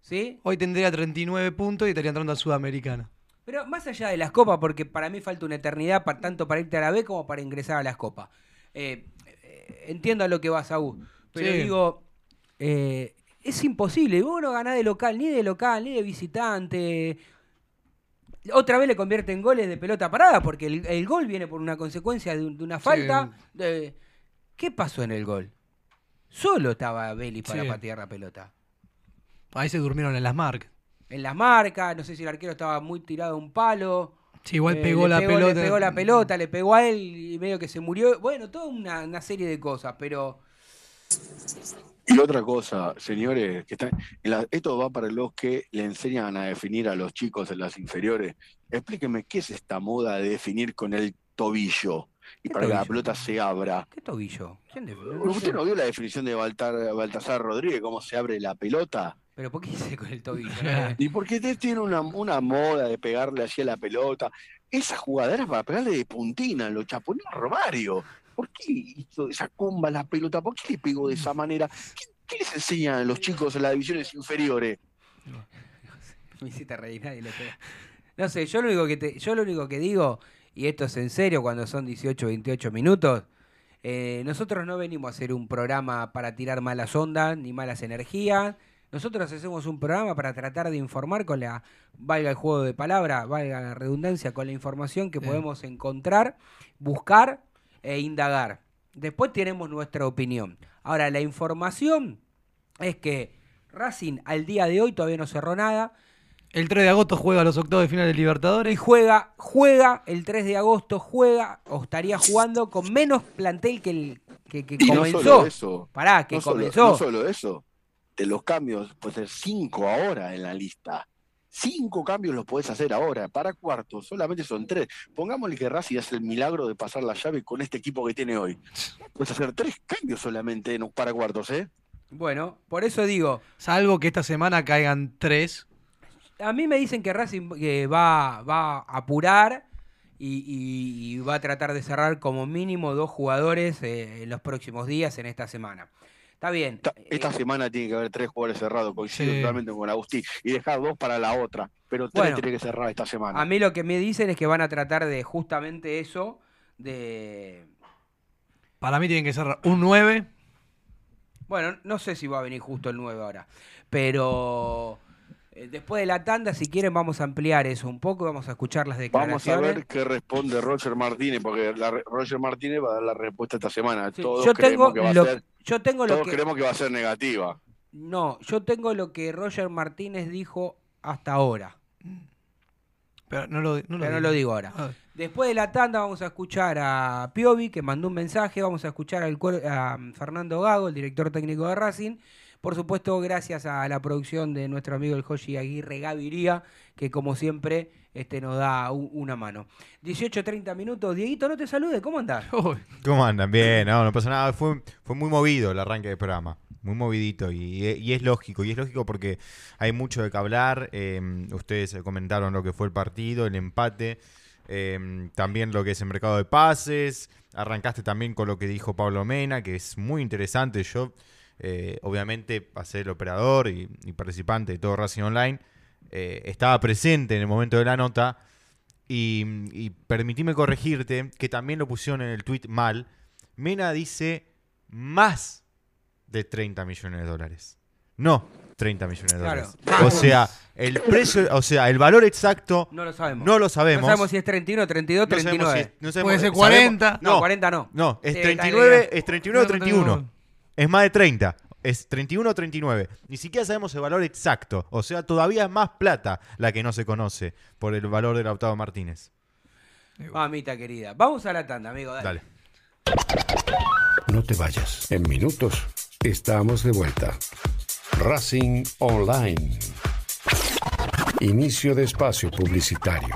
¿Sí? Hoy tendría 39 puntos y estaría entrando a Sudamericana. Pero más allá de las copas, porque para mí falta una eternidad pa- tanto para irte a la B como para ingresar a las copas. Eh, eh, entiendo a lo que va Saúl, pero Sí. digo, eh, es imposible. Vos no ganás de local, ni de local, ni de visitante. Otra vez le convierte en goles de pelota parada, porque el, el gol viene por una consecuencia de, un- de una falta. de- ¿Qué pasó en el gol? Solo estaba Belli para Sí. patear la pelota. Ahí se durmieron en las marcas. En las marcas, no sé si el arquero estaba muy tirado a un palo. Sí, igual Eh, pegó la pegó- pelota. Le pegó la pelota, le pegó a él y medio que se murió. Bueno, toda una, una serie de cosas, pero Y otra cosa, señores, que están, en la- esto va para los que le enseñan a definir a los chicos en las inferiores. Explíquenme qué es esta moda de definir con el tobillo y ¿Qué para que la pelota se abra. ¿qué tobillo? ¿Quién de- ¿Usted no vio la definición de Baltar- Baltasar Rodríguez, cómo se abre la pelota? Pero ¿por qué dice con el tobillo? Y porque te- tiene una, una moda de pegarle así a la pelota. Esa jugadera era para pegarle de puntina, lo chaponeó Romario. ¿Por qué hizo esa comba la pelota? ¿Por qué le pegó de esa manera? ¿Qué, qué les enseñan a los chicos en las divisiones inferiores? Me hiciste reír, nadie le pega. No sé, yo lo único que te, yo lo único que digo, y esto es en serio cuando son 18, 28 minutos, eh, nosotros no venimos a hacer un programa para tirar malas ondas ni malas energías. Nosotros hacemos un programa para tratar de informar con la, valga el juego de palabra, valga la redundancia, con la información que Bien. podemos encontrar, buscar e indagar. Después tenemos nuestra opinión. Ahora, la información es que Racing al día de hoy todavía no cerró nada. El 3 de agosto juega los octavos de final de Y Libertadores. juega, juega el 3 de agosto, juega o estaría jugando con menos plantel que el que, que Y no comenzó. solo eso. Pará, que no solo- comenzó. no solo eso. De los cambios, puede ser cinco ahora en la lista. Cinco cambios los podés hacer ahora. Para cuartos, solamente son tres. Pongámosle que Racing hace el milagro de pasar la llave con este equipo que tiene hoy. Puedes hacer tres cambios solamente en, para cuartos, ¿eh? Bueno, por eso digo, Salvo que esta semana caigan 3. a mí me dicen que Racing eh, va, va a apurar y, y- y va a tratar de cerrar como mínimo dos jugadores eh, en los próximos días, en esta semana. Está bien. Esta, esta eh, semana tiene que haber tres jugadores cerrados, coincido Sí. totalmente con Agustín, y dejar dos para la otra. Pero tres Bueno. tiene que cerrar esta semana. A mí lo que me dicen es que van a tratar de justamente eso, de... Para mí tienen que cerrar un 9. Bueno, no sé si va a venir justo el 9 ahora, pero eh, después de la tanda, si quieren, vamos a ampliar eso un poco, vamos a escuchar las Vamos a declaraciones. ver qué responde Roger Martínez, porque la Roger Martínez va a dar la respuesta esta semana. Sí, Todos yo creemos tengo que va a ser, yo tengo lo todos que creemos que va a ser negativa. no, yo tengo lo que Roger Martínez dijo hasta ahora, Pero no lo, no pero no lo digo ahora. Ah, Después de la tanda vamos a escuchar a Piovi, que mandó un mensaje, vamos a escuchar al a Fernando Gago, el director técnico de Racing. Por supuesto, gracias a la producción de nuestro amigo el Joshi Aguirre Gaviría, que como siempre este, nos da u- una mano. 18.30 minutos. Dieguito, no te salude, ¿cómo andás? ¿Cómo andan? Bien, no, no pasa nada. Fue, fue muy movido el arranque del programa. Muy movidito. Y, y es lógico. Y es lógico porque hay mucho de qué hablar. eh, ustedes comentaron lo que fue el partido, el empate. eh, también lo que es el mercado de pases. Arrancaste también con lo que dijo Pablo Mena, que es muy interesante. Yo, eh, obviamente, pasé el operador y, y participante de todo Racing Online. Eh, estaba presente en el momento de la nota. Y, y permitime corregirte, que también lo pusieron en el tweet mal. Mena dice más de 30 millones de dólares. No 30 millones de Claro. dólares. O sea, el precio, o sea, el valor exacto No lo sabemos. no lo sabemos. No sabemos si es 31, 32, No sabemos 39. si- no sabemos- Puede ser sabemos- 40. No, 40 no. No, es Sí, 39, está es 39 o No, no, 31. no. Es más de 30. Es 31 o 39. Ni siquiera sabemos el valor exacto. O sea, todavía es más plata la que no se conoce por el valor del Lautaro Martínez. Mamita querida. Vamos a la tanda, amigo. Dale. Dale. No te vayas. En minutos estamos de vuelta. Racing Online. Inicio de espacio publicitario.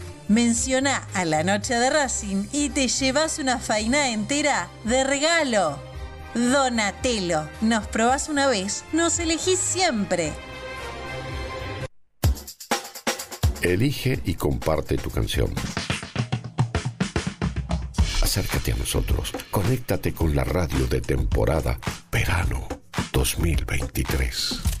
menciona a la noche de Racing y te llevas una faina entera de regalo. Donatello, nos probás una vez, nos elegís siempre. Elige y comparte tu canción. Acércate a nosotros. Conéctate con la radio de temporada Verano 2023.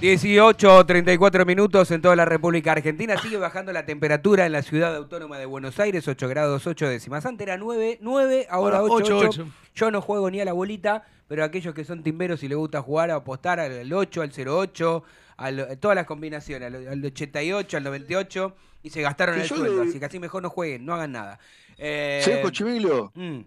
Dieciocho, 34 minutos en toda la República Argentina. Sigue bajando la temperatura en la ciudad autónoma de Buenos Aires, 8 grados 8 décimas. Antes era 9, 9, ahora Ahora 8, 8, 8. Yo no juego ni a la bolita, pero aquellos que son timberos y les gusta jugar a apostar al 8, al 08, al- a todas las combinaciones, al, al 88, al 98, y se gastaron Sí, el sueldo. le- Así que así mejor no jueguen, no hagan nada. Eh, ¿Sabes, Cochimilio? mm.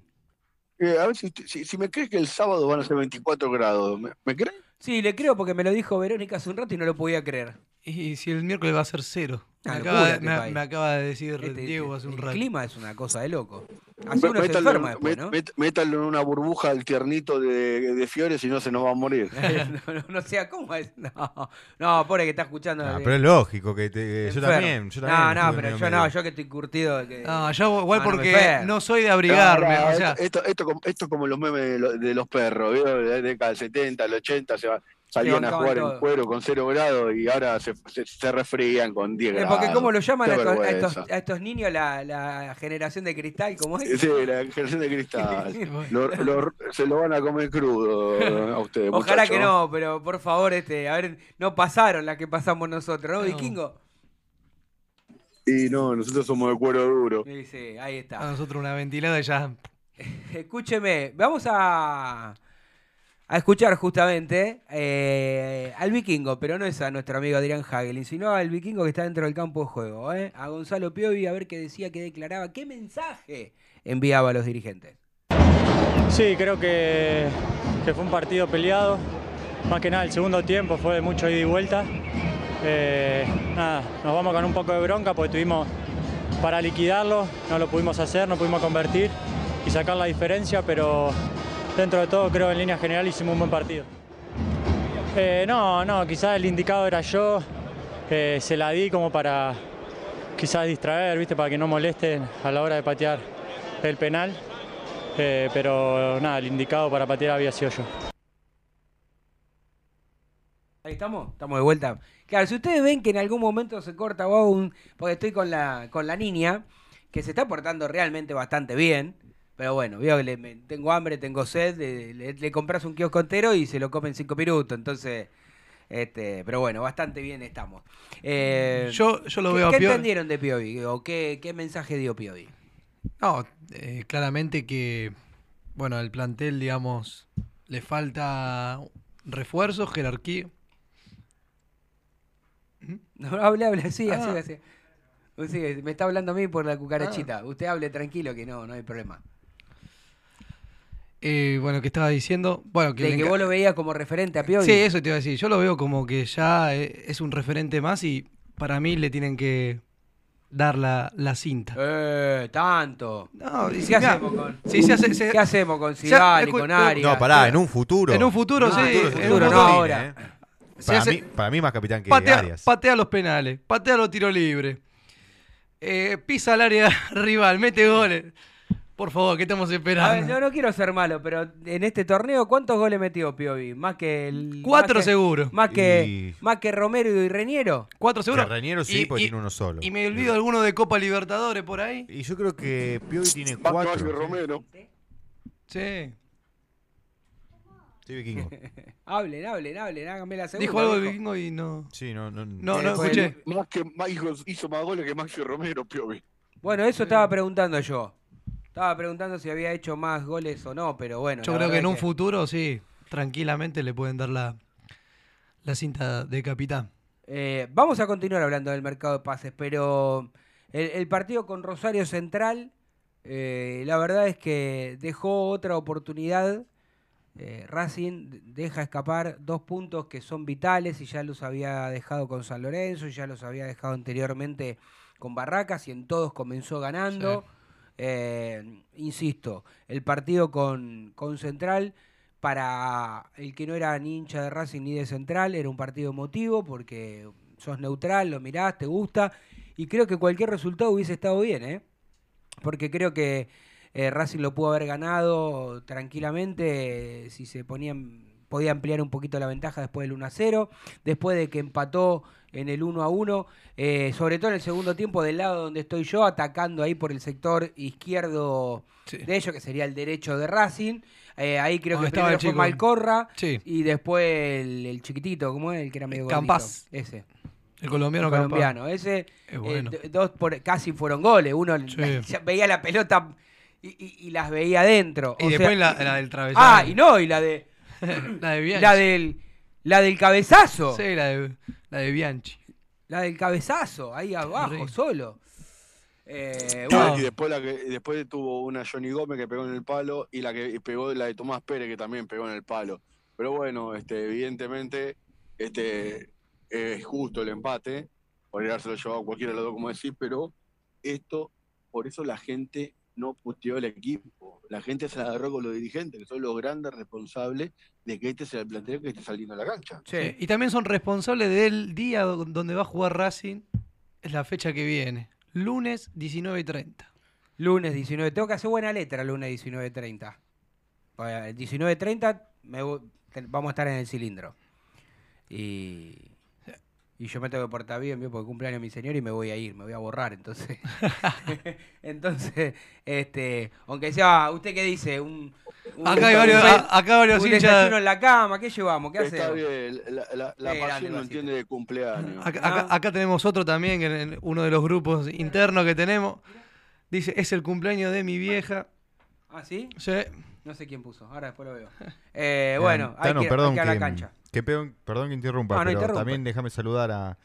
Eh, a ver si, si, si me crees que el sábado van a ser 24 grados. ¿Me, me crees? Sí, le creo porque me lo dijo Verónica hace un rato y no lo podía creer. Y si el miércoles va a ser cero. Me, acaba, este me- acaba de decir Este- Diego hace un el rato. clima es una cosa de loco. Así uno se Métanlo- enferma después, met- ¿no? met- métanlo en una burbuja al tiernito de, de Fiore, si no se nos va a morir. no, no, no sea, ¿cómo es? No, no, pobre que está escuchando. Ah, pero es lógico que te- yo también. Yo también no, no, pero medio yo no, yo que estoy curtido. de Que... No, yo igual Ah, porque no soy de abrigarme. O sea, esto, esto, esto como- esto es como los memes de, lo- de los perros, ¿vio? De la década del 70, el 80, se va- salían a jugar todo. en cuero con cero grados y ahora se, se, se resfrían con 10 Eh, grados. porque ¿cómo lo llaman a estos, a, vergüenza. estos, a estos niños la, la generación de cristal? ¿Cómo es? Sí, la generación de cristal. Lo- lo- se lo van a comer crudo a ustedes, Ojalá que no, pero por favor, este, a ver, no pasaron las que pasamos nosotros, ¿no, No. Vikingo? Y no, nosotros somos de cuero duro. Sí, sí, ahí a está. nosotros una ventilada y ya. Escúcheme, vamos a, a escuchar justamente eh, al vikingo, pero no es a nuestro amigo Adrián Hagelin, sino al vikingo que está dentro del campo de juego, ¿eh? a Gonzalo Piovi, a ver qué decía, qué declaraba, qué mensaje enviaba a los dirigentes. Sí, creo que, fue un partido peleado. Más que nada, el segundo tiempo fue de mucho ida y vuelta. Eh, nada, nos vamos con un poco de bronca porque tuvimos para liquidarlo, no lo pudimos hacer, no pudimos convertir y sacar la diferencia, pero dentro de todo creo en línea general hicimos un buen partido. Eh, no, no, quizás el indicado era yo, se la di como para quizás distraer, ¿viste? para que no molesten a la hora de patear el penal. Eh, pero nada, el indicado para patear había sido yo. Ahí estamos, estamos de vuelta. Claro, si ustedes ven que en algún momento se corta hago un. Porque estoy con la, con la niña, que se está portando realmente bastante bien. Pero bueno, que le- me- tengo hambre, tengo sed, le, le- le compras un kiosco entero y se lo come en cinco minutos. Entonces, este, pero bueno, bastante bien estamos. Eh, Yo, yo lo ¿qué, veo a qué Piovi- entendieron de Piovi? ¿O qué, qué mensaje dio Piovi? No, eh, claramente que, bueno, al plantel, digamos, le falta refuerzos, jerarquía. No, hable, hable, sí, Ah. así, así. Sí, me está hablando a mí por la cucarachita. Usted hable tranquilo que no, no hay problema. Eh, bueno, que estaba diciendo, bueno, que, De que vos lo veías como referente a Piovi. Sí, eso te iba a decir. Yo lo veo como que ya eh, es un referente más y para mí le tienen que dar la, la cinta. Eh, tanto. No, ¿Y y qué si- mira, hacemos con, si se hace- se- ¿Qué hacemos con Sigali, con no, Arias? No, pará, en un futuro. En un futuro, No, sí. en un en un futuro, no ahora. ¿eh? Para, hace- mí, para mí más capitán que patea, Arias. patea los penales, patea los tiros libres, eh, pisa el área rival, mete goles. Por favor, ¿qué estamos A ver, esperando? yo no quiero ser malo, pero en este torneo, ¿cuántos goles metió Piovi? Más que el. Cuatro más que- seguro. Más que, Y- más que Romero y Reñero. Cuatro seguro. Carreñero sí, Y- porque y- tiene uno solo. Y me olvido alguno de Copa Libertadores por ahí. Y yo creo que Piovi tiene Más cuatro. que Romero. Sí. Sí, vikingo. Hablen, hablen, hablen, háganme la segunda. Dijo algo de vikingo y no. Sí, no, no. No, Eh, no fue- escuché. Más que más hizo, hizo más goles que Maxi Romero, Piovi. Bueno, eso estaba preguntando yo. Estaba preguntando si había hecho más goles o no, pero bueno. Yo creo que en un futuro, sí, tranquilamente le pueden dar la, la cinta de capitán. Eh, vamos a continuar hablando del mercado de pases, pero el, el partido con Rosario Central, eh, la verdad es que dejó otra oportunidad. Eh, Racing deja escapar dos puntos que son vitales y ya los había dejado con San Lorenzo y ya los había dejado anteriormente con Barracas y en todos comenzó ganando. Eh, insisto, el partido con, con Central, para el que no era ni hincha de Racing ni de Central, era un partido emotivo porque sos neutral, lo mirás, te gusta, y creo que cualquier resultado hubiese estado bien, ¿eh? Porque creo que eh, Racing lo pudo haber ganado tranquilamente si se ponían podía ampliar un poquito la ventaja después del 1 a 0, después de que empató en el 1 a 1, eh, sobre todo en el segundo tiempo del lado donde estoy yo, atacando ahí por el sector izquierdo Sí. de ellos, que sería el derecho de Racing. Eh, ahí creo que estaba primero el fue. Malcorra Sí. y después el, el chiquitito, ¿cómo es? El que era medio gordito. Campaz. Ese. El colombiano, El colombiano. Ese, Es bueno. eh, d- dos por, casi fueron goles. Uno Sí. veía la pelota y, y- y las veía adentro. Y O después sea, la, la del travesaño. Ah, y no, y la de la de Bianchi. la del la del cabezazo. Sí, la de, la de Bianchi. La del cabezazo, ahí abajo, solo. Eh, Y- bueno, Y después la que después tuvo una Johnny Gómez que pegó en el palo y la que pegó la de Tomás Pérez que también pegó en el palo. Pero bueno, este, evidentemente, este es justo el empate, podría haberse lo llevado cualquiera de los dos, como decís, pero esto, por eso la gente no puteó el equipo. La gente se agarró con los dirigentes, que son los grandes responsables de que este sea el plantel que esté saliendo a la cancha. Sí, Y también son responsables del día do- donde va a jugar Racing, es la fecha que viene, lunes 19 y 30. Lunes 19. Tengo que hacer buena letra lunes 19.30. Para el 19.30 me voy- te- vamos a estar en el cilindro. Y, y yo me tengo que portar bien, bien, porque cumpleaños mi señor y me voy a ir, me voy a borrar. Entonces, entonces este, aunque sea, ¿usted qué dice? Un, un- Acá hay un varios- fe- a- acá varios un desayuno en la cama, ¿qué llevamos? ¿Qué Está hacemos? bien, la, la- la Qué grande, pasión no entiende de cumpleaños. Acá, acá- acá tenemos otro también, que en uno de los grupos internos que tenemos. Dice, es el cumpleaños de mi vieja. ¿Ah, sí? Sí. No sé quién puso, ahora después lo veo. Eh, bueno, hay Tano, hay perdón, que a la que, cancha. que perdón que interrumpa, no pero también déjame saludar a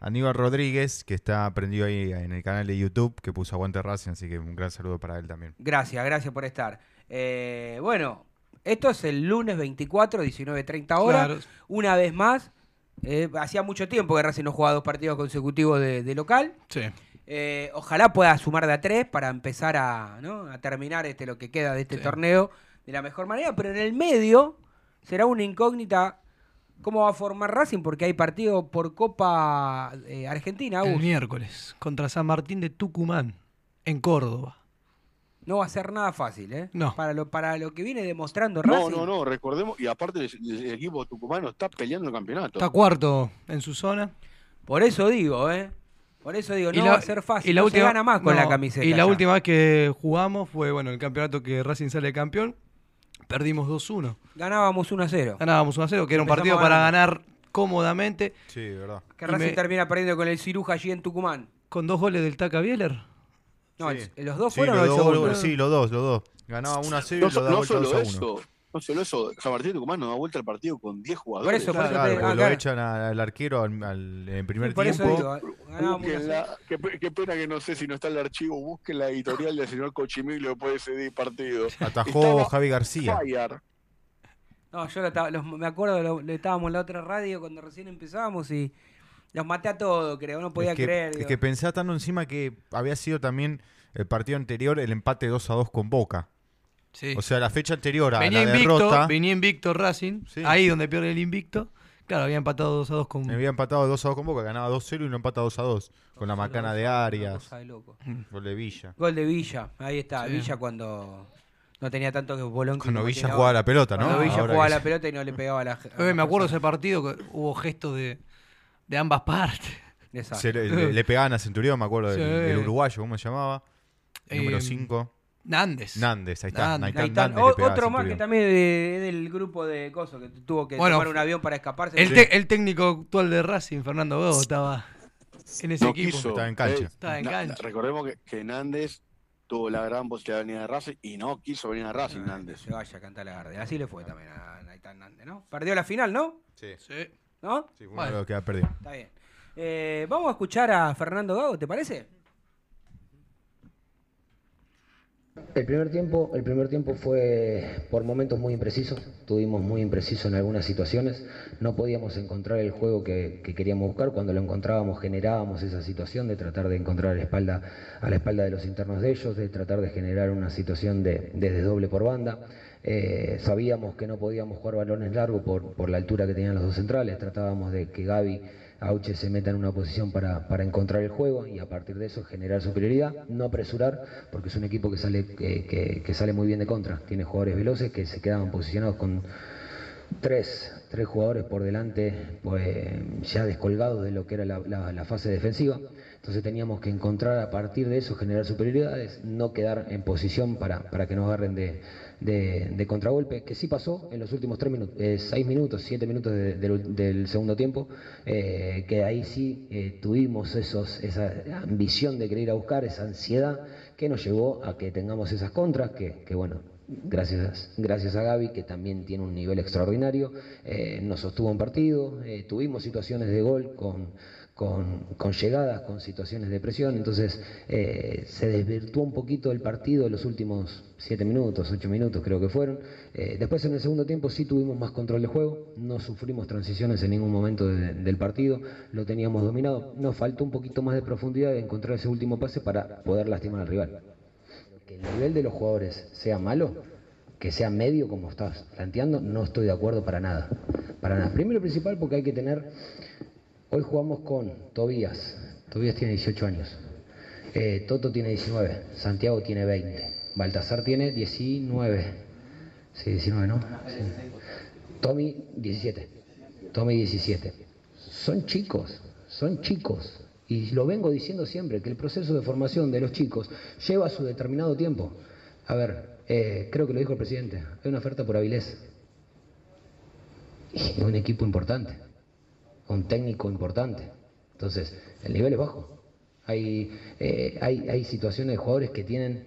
Aníbal Rodríguez, que está prendido ahí en el canal de YouTube, que puso Aguante Racing, así que un gran saludo para él también. Gracias, gracias por estar. Eh, bueno, esto es el lunes 24, 19.30 horas. Claro. Una vez más, eh, hacía mucho tiempo que Racing no jugaba dos partidos consecutivos de, de local. Sí. Eh, ojalá pueda sumar de a tres para empezar a, ¿no? a terminar este, lo que queda de este Sí. torneo de la mejor manera, pero en el medio será una incógnita cómo va a formar Racing porque hay partido por Copa eh, Argentina. El Agus. miércoles, contra San Martín de Tucumán, en Córdoba. No va a ser nada fácil, ¿eh? No. Para lo, para lo que viene demostrando No, Racing. no, no, recordemos, y aparte el, el equipo tucumano está peleando el campeonato. Está cuarto en su zona. Por eso digo, ¿eh? Por eso digo, Y no la- va a ser fácil. y la no última- se gana más con no, la camiseta. Y la ya. última vez que jugamos fue, bueno, el campeonato que Racing sale campeón. Perdimos 2-1. Ganábamos 1 a 0. Ganábamos 1-0, que era un partido para ganar cómodamente. Sí, de verdad. Que Racing me- termina perdiendo con el Ciruja allí en Tucumán. Con dos goles del Taca Bieler. No, Sí. el- los dos Sí, fueron los dos, goles, sí, los dos, los dos. Ganaba 1 a 0 No, y lo da no vuelta 2 solo a 1. eso, no solo eso, San Martín de Tucumán nos da vuelta al partido con 10 jugadores. Por eso, por eso Claro, te- ah, lo claro. echan al arquero al, al- en primer Sí, por eso tiempo. digo, ganábamos 1 a 0. Búsquenla, qué, pe- qué pena que no sé si no está el archivo, busquen la editorial del señor Cochimilio después de ese partido. Atajó Estaba Javi García. Fire. No, yo lo los- me acuerdo, lo, lo estábamos en la otra radio cuando recién empezábamos y los maté a todos, creo. No podía es que, creer. es digo. que pensaba tanto encima que había sido también el partido anterior el empate 2 a 2 con Boca. Sí. O sea, la fecha anterior a venía la invicto, derrota venía invicto Racing. Sí. Ahí donde pierde el invicto. Claro, había empatado 2 a 2 con. me había empatado 2 a 2 con Boca, ganaba 2 0 y lo empata 2 a 2 con la macana de Arias, de loco. gol de Villa. Gol de Villa, ahí está. Sí. Villa cuando no tenía tanto que bolón que Cuando como Villa jugaba la pelota, ¿no? Cuando Villa Ahora jugaba que- la pelota y no le pegaba a la. Eh, me acuerdo ese partido que hubo gestos de, de ambas partes. Se le, le- le pegaban a Centurión, me acuerdo, Sí. del uruguayo, ¿cómo se llamaba? Número Eh, 5. Nández. Nández, ahí está. Nández. Naitán Ahí está. Nández O- otro más que también es del grupo de Coso, que tuvo que Bueno, tomar un avión para escaparse. El, te- el técnico actual de Racing, Fernando Gago, estaba en ese No equipo. quiso. Estaba en cancha. Eh, Estaba en na- cancha. Recordemos que, que Nández tuvo la gran posibilidad de venir a Racing y no quiso venir a Racing, Nández. Se vaya a cantar la garde. Así le fue también a Naitán Nández, ¿no? Perdió la final, ¿no? Sí, Sí. ¿No? sí, Bueno. de los que ha perdido. Está bien. Eh, vamos a escuchar a Fernando Gago, ¿te parece? El primer tiempo, el primer tiempo fue por momentos muy impreciso, tuvimos muy impreciso en algunas situaciones, no podíamos encontrar el juego que, que queríamos buscar, cuando lo encontrábamos generábamos esa situación de tratar de encontrar a la espalda, a la espalda de los internos de ellos, de tratar de generar una situación de, de desdoble por banda. Eh, sabíamos que no podíamos jugar balones largos por, por la altura que tenían los dos centrales, tratábamos de que Gaby Auche se meta en una posición para, para encontrar el juego y a partir de eso generar superioridad, no apresurar, porque es un equipo que sale, que, que- sale muy bien de contra, tiene jugadores veloces que se quedaban posicionados con tres, tres jugadores por delante, pues ya descolgados de lo que era la fase defensiva. Entonces teníamos que encontrar a partir de eso, generar superioridades, no quedar en posición para, para que nos agarren de, de- contragolpe, que sí pasó en los últimos tres minutos, eh, seis minutos, siete minutos de- del- segundo tiempo, eh, que ahí sí eh, tuvimos esos, esa ambición de querer ir a buscar, esa ansiedad que nos llevó a que tengamos esas contras, que, que bueno, gracias, gracias a Gaby, que también tiene un nivel extraordinario, nos sostuvo en partido, tuvimos situaciones de gol con, con, con llegadas, con situaciones de presión, entonces eh, se desvirtuó un poquito el partido en los últimos siete minutos, ocho minutos creo que fueron. Eh, después en el segundo tiempo sí tuvimos más control de juego, no sufrimos transiciones en ningún momento de- del partido, lo teníamos dominado, nos faltó un poquito más de profundidad de encontrar ese último pase para poder lastimar al rival. que el nivel de los jugadores sea malo, que sea medio como estás planteando, no estoy de acuerdo para nada. Para nada. Primero principal porque hay que tener, hoy jugamos con Tobías, Tobías tiene 18 años, eh, Toto tiene 19, Santiago tiene 20, Baltasar tiene 19, sí, 19, ¿no? Sí. Tommy 17, Tommy 17. Son chicos, son chicos. Y lo vengo diciendo siempre, que el proceso de formación de los chicos lleva su determinado tiempo. A ver, eh, creo que lo dijo el presidente, hay una oferta por Avilés. Y un equipo importante, un técnico importante. Entonces, el nivel es bajo. Hay, eh, hay, hay situaciones de jugadores que tienen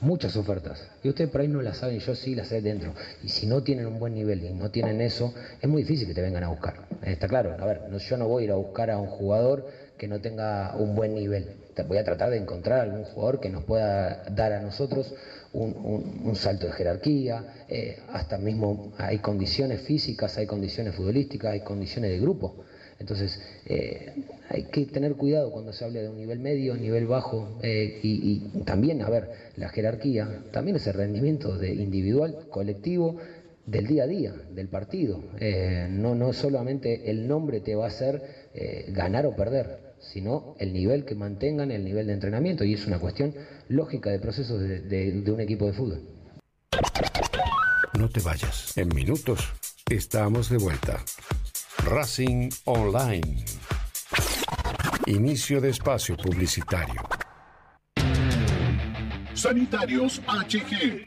muchas ofertas. Y ustedes por ahí no las saben, yo sí las sé dentro. Y si no tienen un buen nivel y no tienen eso, es muy difícil que te vengan a buscar. Está claro, a ver, no- yo no voy a ir a buscar a un jugador que no tenga un buen nivel. Voy a tratar de encontrar algún jugador que nos pueda dar a nosotros un, salto de jerarquía, eh, hasta mismo hay condiciones físicas, hay condiciones futbolísticas, hay condiciones de grupo. Entonces, eh, hay que tener cuidado cuando se hable de un nivel medio, nivel bajo, eh, y, también, a ver, la jerarquía, también es el rendimiento de individual, colectivo, del día a día, del partido. No, no solamente el nombre te va a hacer ganar o perder, sino el nivel que mantengan, el nivel de entrenamiento, y es una cuestión lógica de procesos de- de- de un equipo de fútbol. No te vayas. En minutos estamos de vuelta. Racing Online. Inicio de espacio publicitario. Sanitarios HG.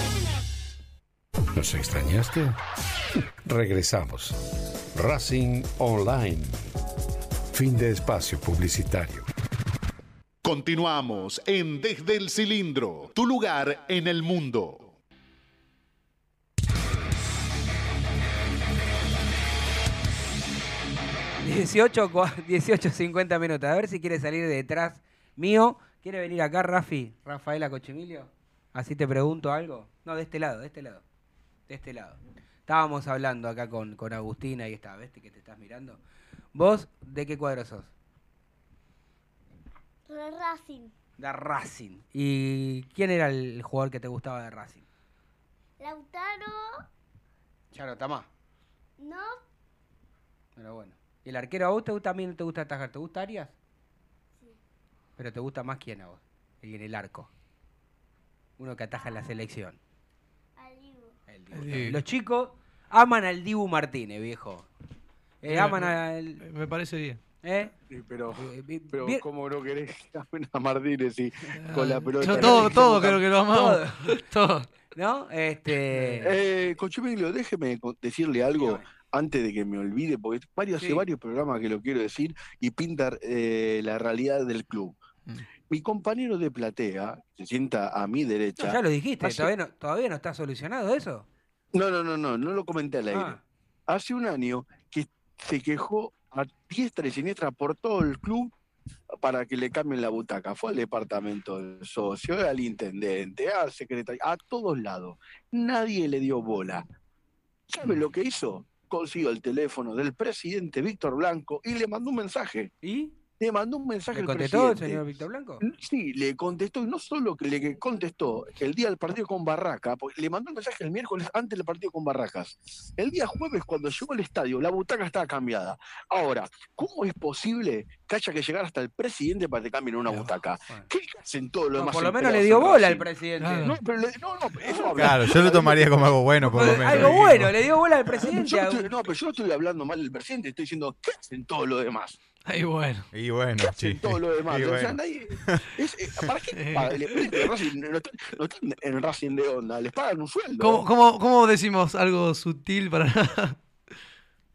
¿Nos extrañaste? Regresamos. Racing Online. Fin de espacio publicitario. Continuamos en Desde el Cilindro, tu lugar en el mundo. Dieciocho, cua- 18, 50 minutos. A ver si quiere salir de detrás mío. ¿Quiere venir acá, Rafi? Rafaela Cochemilio. Así te pregunto algo. No, de este lado, de este lado. De este lado. Estábamos hablando acá con, con Agustina y está, ¿ves que te estás mirando? ¿Vos de qué cuadro sos? De Racing. De Racing. ¿Y quién era el jugador que te gustaba de Racing? Lautaro. Ya no está más. No. Pero bueno. ¿Y el arquero a vos te gusta, también te gusta atajar? ¿Te gusta Arias? Sí. Pero te gusta más quién a vos? El en el arco. Uno que ataja en la selección. Los chicos aman al Dibu Martínez, viejo. Eh, Me- aman me- al... Me parece bien. ¿Eh? Sí, pero, Eh, pero ¿cómo no querés que amen a Martínez y con la pelota? Yo todo, todo creo que lo amamos. todo. ¿No? Este... Eh, Conchumilio, déjeme decirle algo Dígame. antes de que me olvide, porque varios, Sí. hace varios programas que lo quiero decir y pinta eh, la realidad del club. Mm. Mi compañero de platea, se sienta a mi No, derecha. ya lo dijiste, hace- ¿todavía no, ¿todavía no está solucionado eso? No, no, no, no, no lo comenté al aire. Ah, Hace un año que se quejó a diestra y siniestra por todo el club para que le cambien la butaca. Fue al departamento del socio, al intendente, al secretario, a todos lados. Nadie le dio bola. ¿Sabe lo que hizo? Consiguió el teléfono del presidente Víctor Blanco y le mandó un mensaje. ¿Y? Le mandó un mensaje ¿Le al contestó el presidente. señor Víctor Blanco? Sí, le contestó, y no solo que le contestó el día del partido con Barraca, porque le mandó un mensaje el miércoles antes del partido con Barracas. El día jueves, cuando llegó al estadio, la butaca estaba cambiada. Ahora, ¿cómo es posible que haya que llegar hasta el presidente para que cambien una butaca? Bueno. ¿Qué hacen todos los No, demás por lo menos le dio bola al presidente. Claro. No, pero le- no, no, eso habla- Claro, yo lo tomaría como algo bueno, por lo menos. Algo bueno, le dio bola al presidente. Yo no, estoy, no, pero yo no estoy hablando mal del presidente, estoy diciendo, ¿qué hacen todos los demás? Ahí bueno. Y bueno, ¿Qué hacen sí. todos los demás? Y O sea, es- eh, ¿Para qué pagan? Le- le- Racing, no, están, no están en Racing de onda, les pagan un sueldo. ¿Cómo, cómo, cómo decimos algo sutil para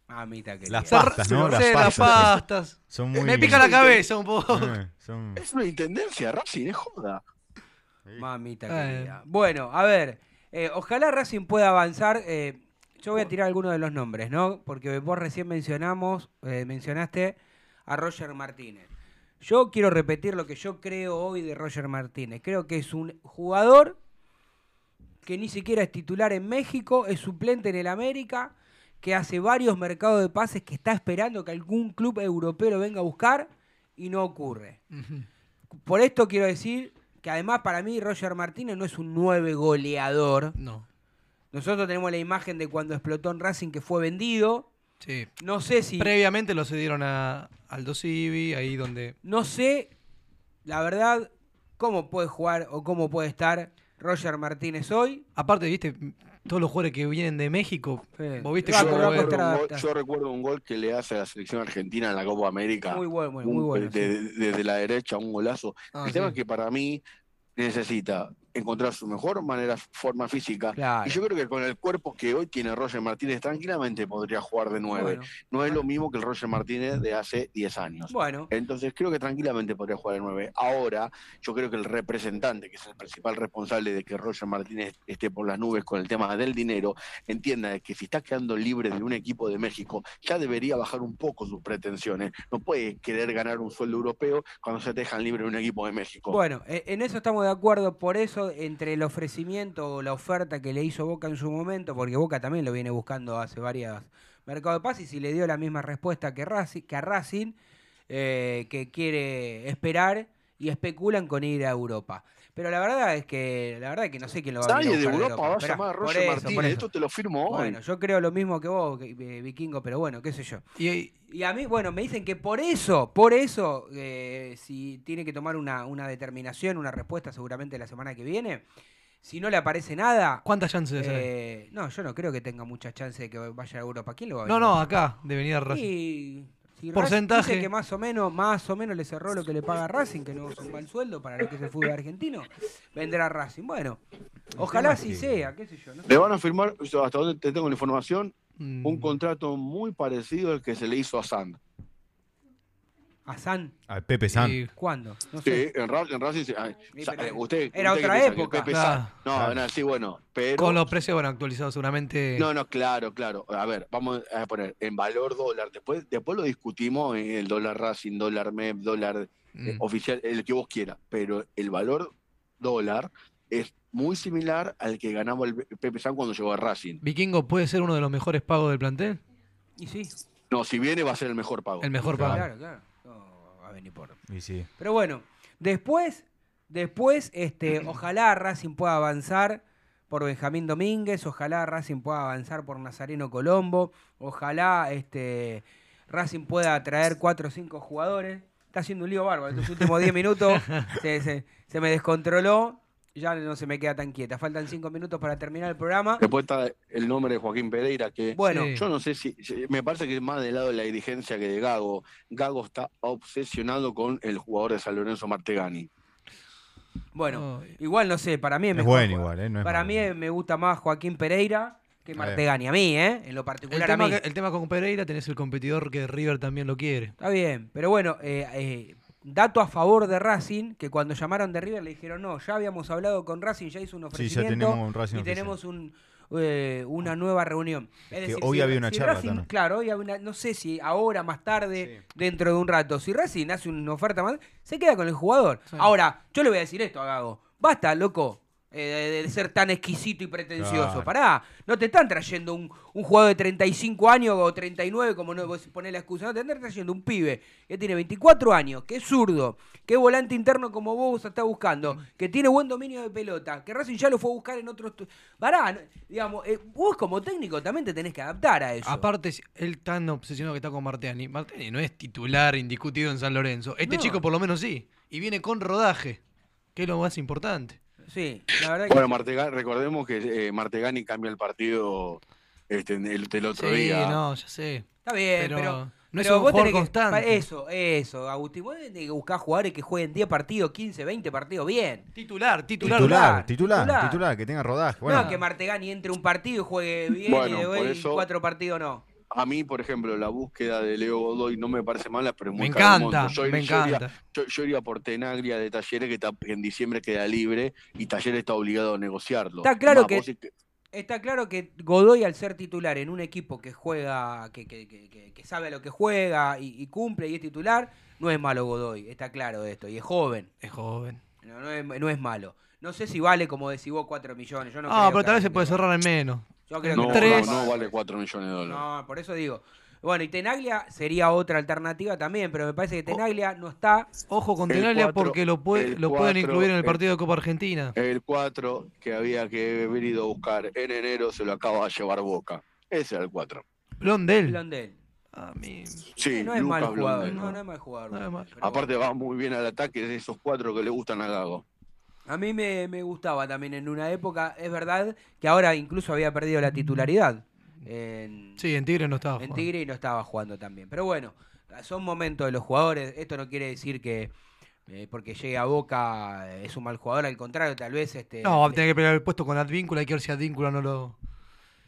Mamita querida. Las pastas, ¿no? Las pastas. Son muy... Me pica la cabeza un poco. Eh, son- Es una intendencia, Racing, es joda. Mamita Eh. querida. Bueno, a ver, eh, ojalá Racing pueda avanzar. eh, yo voy a tirar algunos de los nombres, ¿no? Porque vos recién mencionamos, eh, mencionaste a Roger Martínez. Yo quiero repetir lo que yo creo hoy de Roger Martínez. Creo que es un jugador que ni siquiera es titular en México, es suplente en el América, que hace varios mercados de pases que está esperando que algún club europeo lo venga a buscar y no ocurre. Por esto quiero decir que además para mí Roger Martínez no es un nueve goleador. No. Nosotros tenemos la imagen de cuando explotó en Racing que fue vendido. Sí. No sé si... Previamente lo cedieron a Aldo Civi, ahí donde. No sé, la verdad, cómo puede jugar o cómo puede estar Roger Martínez hoy. Aparte, viste, todos los jugadores que vienen de México, Sí. vos viste yo, costar recuerdo un gol, yo recuerdo un gol que le hace a la selección argentina en la Copa América. Muy bueno, muy, bueno. sí. Desde la derecha, un golazo. Ah, el tema es que para mí necesita encontrar su mejor manera, forma física. Claro. Y yo creo que con el cuerpo que hoy tiene Roger Martínez, tranquilamente podría jugar de nueve. Bueno, No es lo mismo que el Roger Martínez de hace 10 años. bueno, Entonces creo que tranquilamente podría jugar de 9. Ahora, yo creo que el representante, que es el principal responsable de que Roger Martínez esté por las nubes con el tema del dinero, entienda que si está quedando libre de un equipo de México, ya debería bajar un poco sus pretensiones. No puede querer ganar un sueldo europeo cuando se te dejan libre de un equipo de México. Bueno, eh, en eso estamos de acuerdo. Por eso, entre el ofrecimiento o la oferta que le hizo Boca en su momento, porque Boca también lo viene buscando hace varias mercados de pases y le dio la misma respuesta que, Racing, a Racing, eh, que quiere esperar y especulan con ir a Europa. Pero la verdad es que la verdad es que no sé quién lo va a Nadie de Europa va a Esperá, llamar a Roger eso, Martínez. Esto te lo firmo hoy. Bueno, yo creo lo mismo que vos, eh, Vikingo, pero bueno, qué sé yo. Y, Y a mí, bueno, me dicen que por eso, por eso, eh, si tiene que tomar una, una determinación, una respuesta seguramente la semana que viene, si no le aparece nada... ¿Cuántas chances hay? eh, no, yo no creo que tenga mucha chance de que vaya a Europa. ¿Quién lo va a No, no, acá, de venir a Racing. Y, Porcentaje. dice que más o menos, más o menos le cerró lo que le paga Racing, que no es un mal sueldo para lo que es el fútbol argentino, vendrá Racing. Bueno, ojalá así que- sea, qué sé yo. No sé. Le van a firmar, hasta donde te tengo la información, Mm, un contrato muy parecido al que se le hizo a Sand. ¿A San? Al Pepe San. y- ¿Cuándo? No Sí, sé. en, Ra- en Racing. se- ay, Sí, sa- pero eh, usted, era usted otra época. Pepe Claro. San- no, Claro. no, sí, bueno, pero. Con los precios, bueno, actualizados seguramente. No, no, claro, claro. A ver, vamos a poner en valor dólar. Después, después lo discutimos en el dólar Racing, dólar MEP, dólar eh, Mm. oficial, el que vos quieras. Pero el valor dólar es muy similar al que ganaba el Pepe San cuando llegó a Racing. Vikingo puede ser uno de los mejores pagos del plantel. Y sí. No, si viene va a ser el mejor pago. El mejor pago. Claro, claro. Va a venir por. Y sí. Pero bueno, después, después, este, ojalá Racing pueda avanzar por Benjamín Domínguez, ojalá Racing pueda avanzar por Nazareno Colombo, ojalá este, Racing pueda traer cuatro o cinco jugadores. Está haciendo un lío bárbaro. Estos últimos 10 minutos se, se- se me descontroló. Ya no se me queda tan quieta. Faltan cinco minutos para terminar el programa. Después está el nombre de Joaquín Pereira, que Bueno. Sí. yo no sé si, si- me parece que es más del lado de la dirigencia que de Gago. Gago está obsesionado con el jugador de San Lorenzo Martegani. Bueno, igual no sé, para mí es Es mejor bueno jugador. igual, ¿eh? No es para malo. mí me gusta más Joaquín Pereira que. Martegani. A mí, ¿eh? En lo El particular tema, a mí. que- el tema con Pereira tenés el competidor que River también lo quiere. Está bien, pero bueno, eh, eh, dato a favor de Racing, que cuando llamaron de River le dijeron, no, ya habíamos hablado con Racing, ya hizo un Sí, ofrecimiento ya tenemos un Racing y oficial. tenemos un, eh, una nueva reunión. Es Que decir, hoy si- había una si charla, Racing- claro, hoy había una, no sé si ahora, más tarde, dentro de un rato, si Racing hace una oferta más, se queda con el jugador. Sí. Ahora, yo le voy a decir esto a Gago, basta, loco. Eh, de, ser tan exquisito y pretencioso. Claro. Pará, no te están trayendo un, un jugador de 35 años o 39, como no vos ponés la excusa. No, te están trayendo un pibe que tiene 24 años, que es zurdo, que es volante interno como vos estás buscando, que tiene buen dominio de pelota, que Racing ya lo fue a buscar en otros. Pará, no- digamos, eh, vos como técnico también te tenés que adaptar a eso. Aparte, él tan obsesionado que está con Marteani. Marteani no es titular indiscutido en San Lorenzo. Este No. chico por lo menos sí. Y viene con rodaje, que es lo más importante. Sí, la verdad que. Bueno, Martegani, recordemos que eh, Martegani cambia el partido este, el, del otro Sí, día. no, ya sé. Está bien, Pero pero. no es un vos tenés que- constante. eso, eso, Agustín. Vos tenés que buscar jugadores que jueguen 10 partidos, 15, 20 partidos bien. Titular, titular. Titular, Titular, titular, que tenga rodaje. Bueno, No, que Martegani entre un partido y juegue bien Bueno, y de hoy eso- cuatro partidos no. A mí, por ejemplo, la búsqueda de Leo Godoy no me parece mala, pero es muy Me encanta. Yo, me yo iría- encanta. yo- yo iría por Tenaglia de Talleres, que está- en diciembre queda libre, y Talleres está obligado a negociarlo. Está claro Más, que- vos Está claro que Godoy al ser titular en un equipo que juega, que, que- que- que- que sabe a lo que juega y, y cumple y es titular, no es malo Godoy, está claro de esto, y es joven, Es joven. no, no es, no es malo. No sé si vale, como decís vos, 4 millones. Yo no Ah, creo pero tal vez se puede cerrar en menos. Yo creo no, que tres- no, no vale 4 millones de dólares. No, por eso digo. Bueno, y Tenaglia sería otra alternativa también, pero me parece que Tenaglia no está. Ojo con El Tenaglia cuatro- porque lo, puede, lo pueden incluir en el el- partido de Copa Argentina. El 4 que había que haber ido a buscar en enero se lo acaba de llevar Boca. Ese era el 4. Blondel. Blondel. A mí. Sí, no es Lucas mal jugador. Blondel. No, no es mal jugador. No es mal. pero Aparte va muy bien al ataque de esos cuatro que le gustan a Gago. A mí me, me gustaba también en una época. Es verdad que ahora incluso había perdido la titularidad en, Sí, en Tigre no estaba. en jugando. Tigre y no estaba jugando también. Pero bueno, son momentos de los jugadores. Esto no quiere decir que eh, porque llegue a Boca eh, es un mal jugador. Al contrario, tal vez este. No, va a tener que pelear el puesto con Advíncula. Hay que ver si Advíncula no lo.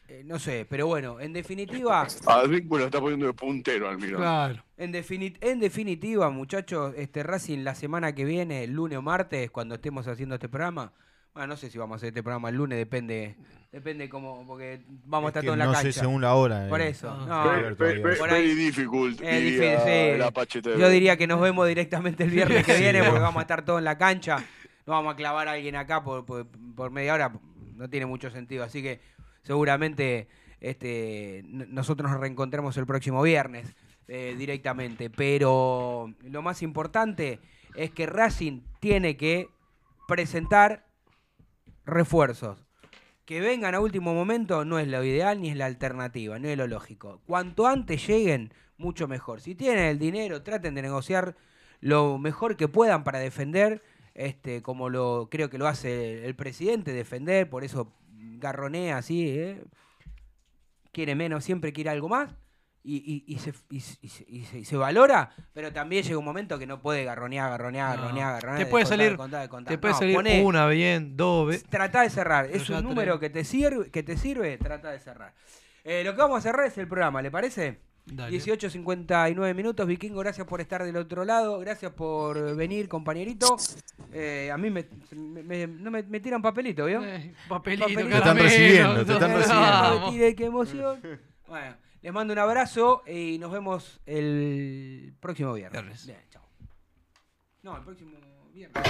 Eh, no sé, pero bueno, en definitiva. Advíncula está poniendo de puntero al mirón. Claro. En, defini- en definitiva, muchachos, este Racing la semana que viene, el lunes o martes, cuando estemos haciendo este programa, bueno, no sé si vamos a hacer este programa el lunes, depende, depende cómo, porque vamos a es estar todos en la no cancha. sé según la hora. Por eh. eso, Ah. no, Por ahí- Very difficult. Es diría difícil, sí. Yo diría que nos vemos directamente el viernes que Sí. viene porque vamos a estar todos en la cancha. No vamos a clavar a alguien acá por, por- por media hora. No tiene mucho sentido. Así que seguramente este, nosotros nos reencontramos el próximo viernes eh, directamente. Pero lo más importante es que Racing tiene que presentar refuerzos. Que vengan a último momento no es lo ideal ni es la alternativa, no es lo lógico. Cuanto antes lleguen, mucho mejor. Si tienen el dinero, traten de negociar lo mejor que puedan para defender, este, como lo creo que lo hace el presidente, defender, por eso garronea así, ¿eh? quiere menos, siempre quiere algo más. Y, y- y se, y se- y se- valora, pero también llega un momento que no puede garronear, garronear, No. garronear, garronear. Te puede descontar, salir, descontar, descontar. te puede No, salir poné- una bien, dos ve- Trata de cerrar. Pero Es un tenés- número que te sirve, que te sirve, trata de cerrar. Eh, lo que vamos a cerrar es el programa, ¿le parece? Dale. 18.59 minutos. Vikingo, gracias por estar del otro lado. Gracias por venir, compañerito. Eh, a mí me, me, me- no me, me tiran papelito, ¿vio? Eh, papelito, Papelito. Te están recibiendo, te están recibiendo. Tire, qué emoción. Bueno, les mando un abrazo y nos vemos el próximo viernes. Viernes. Bien, chao. No, el próximo viernes.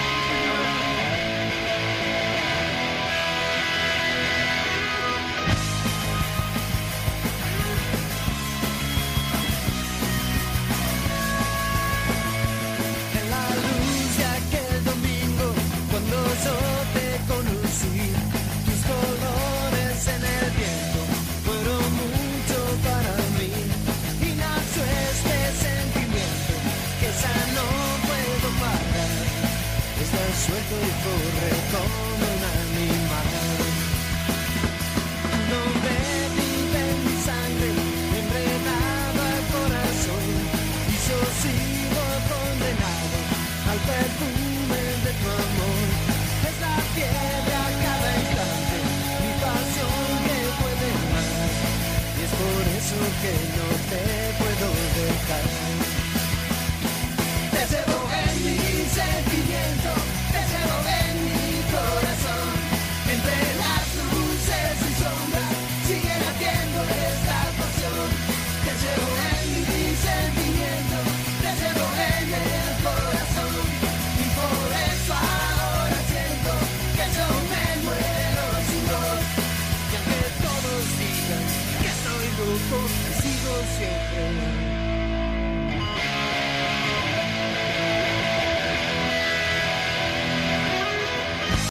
Que no te puedo dejar.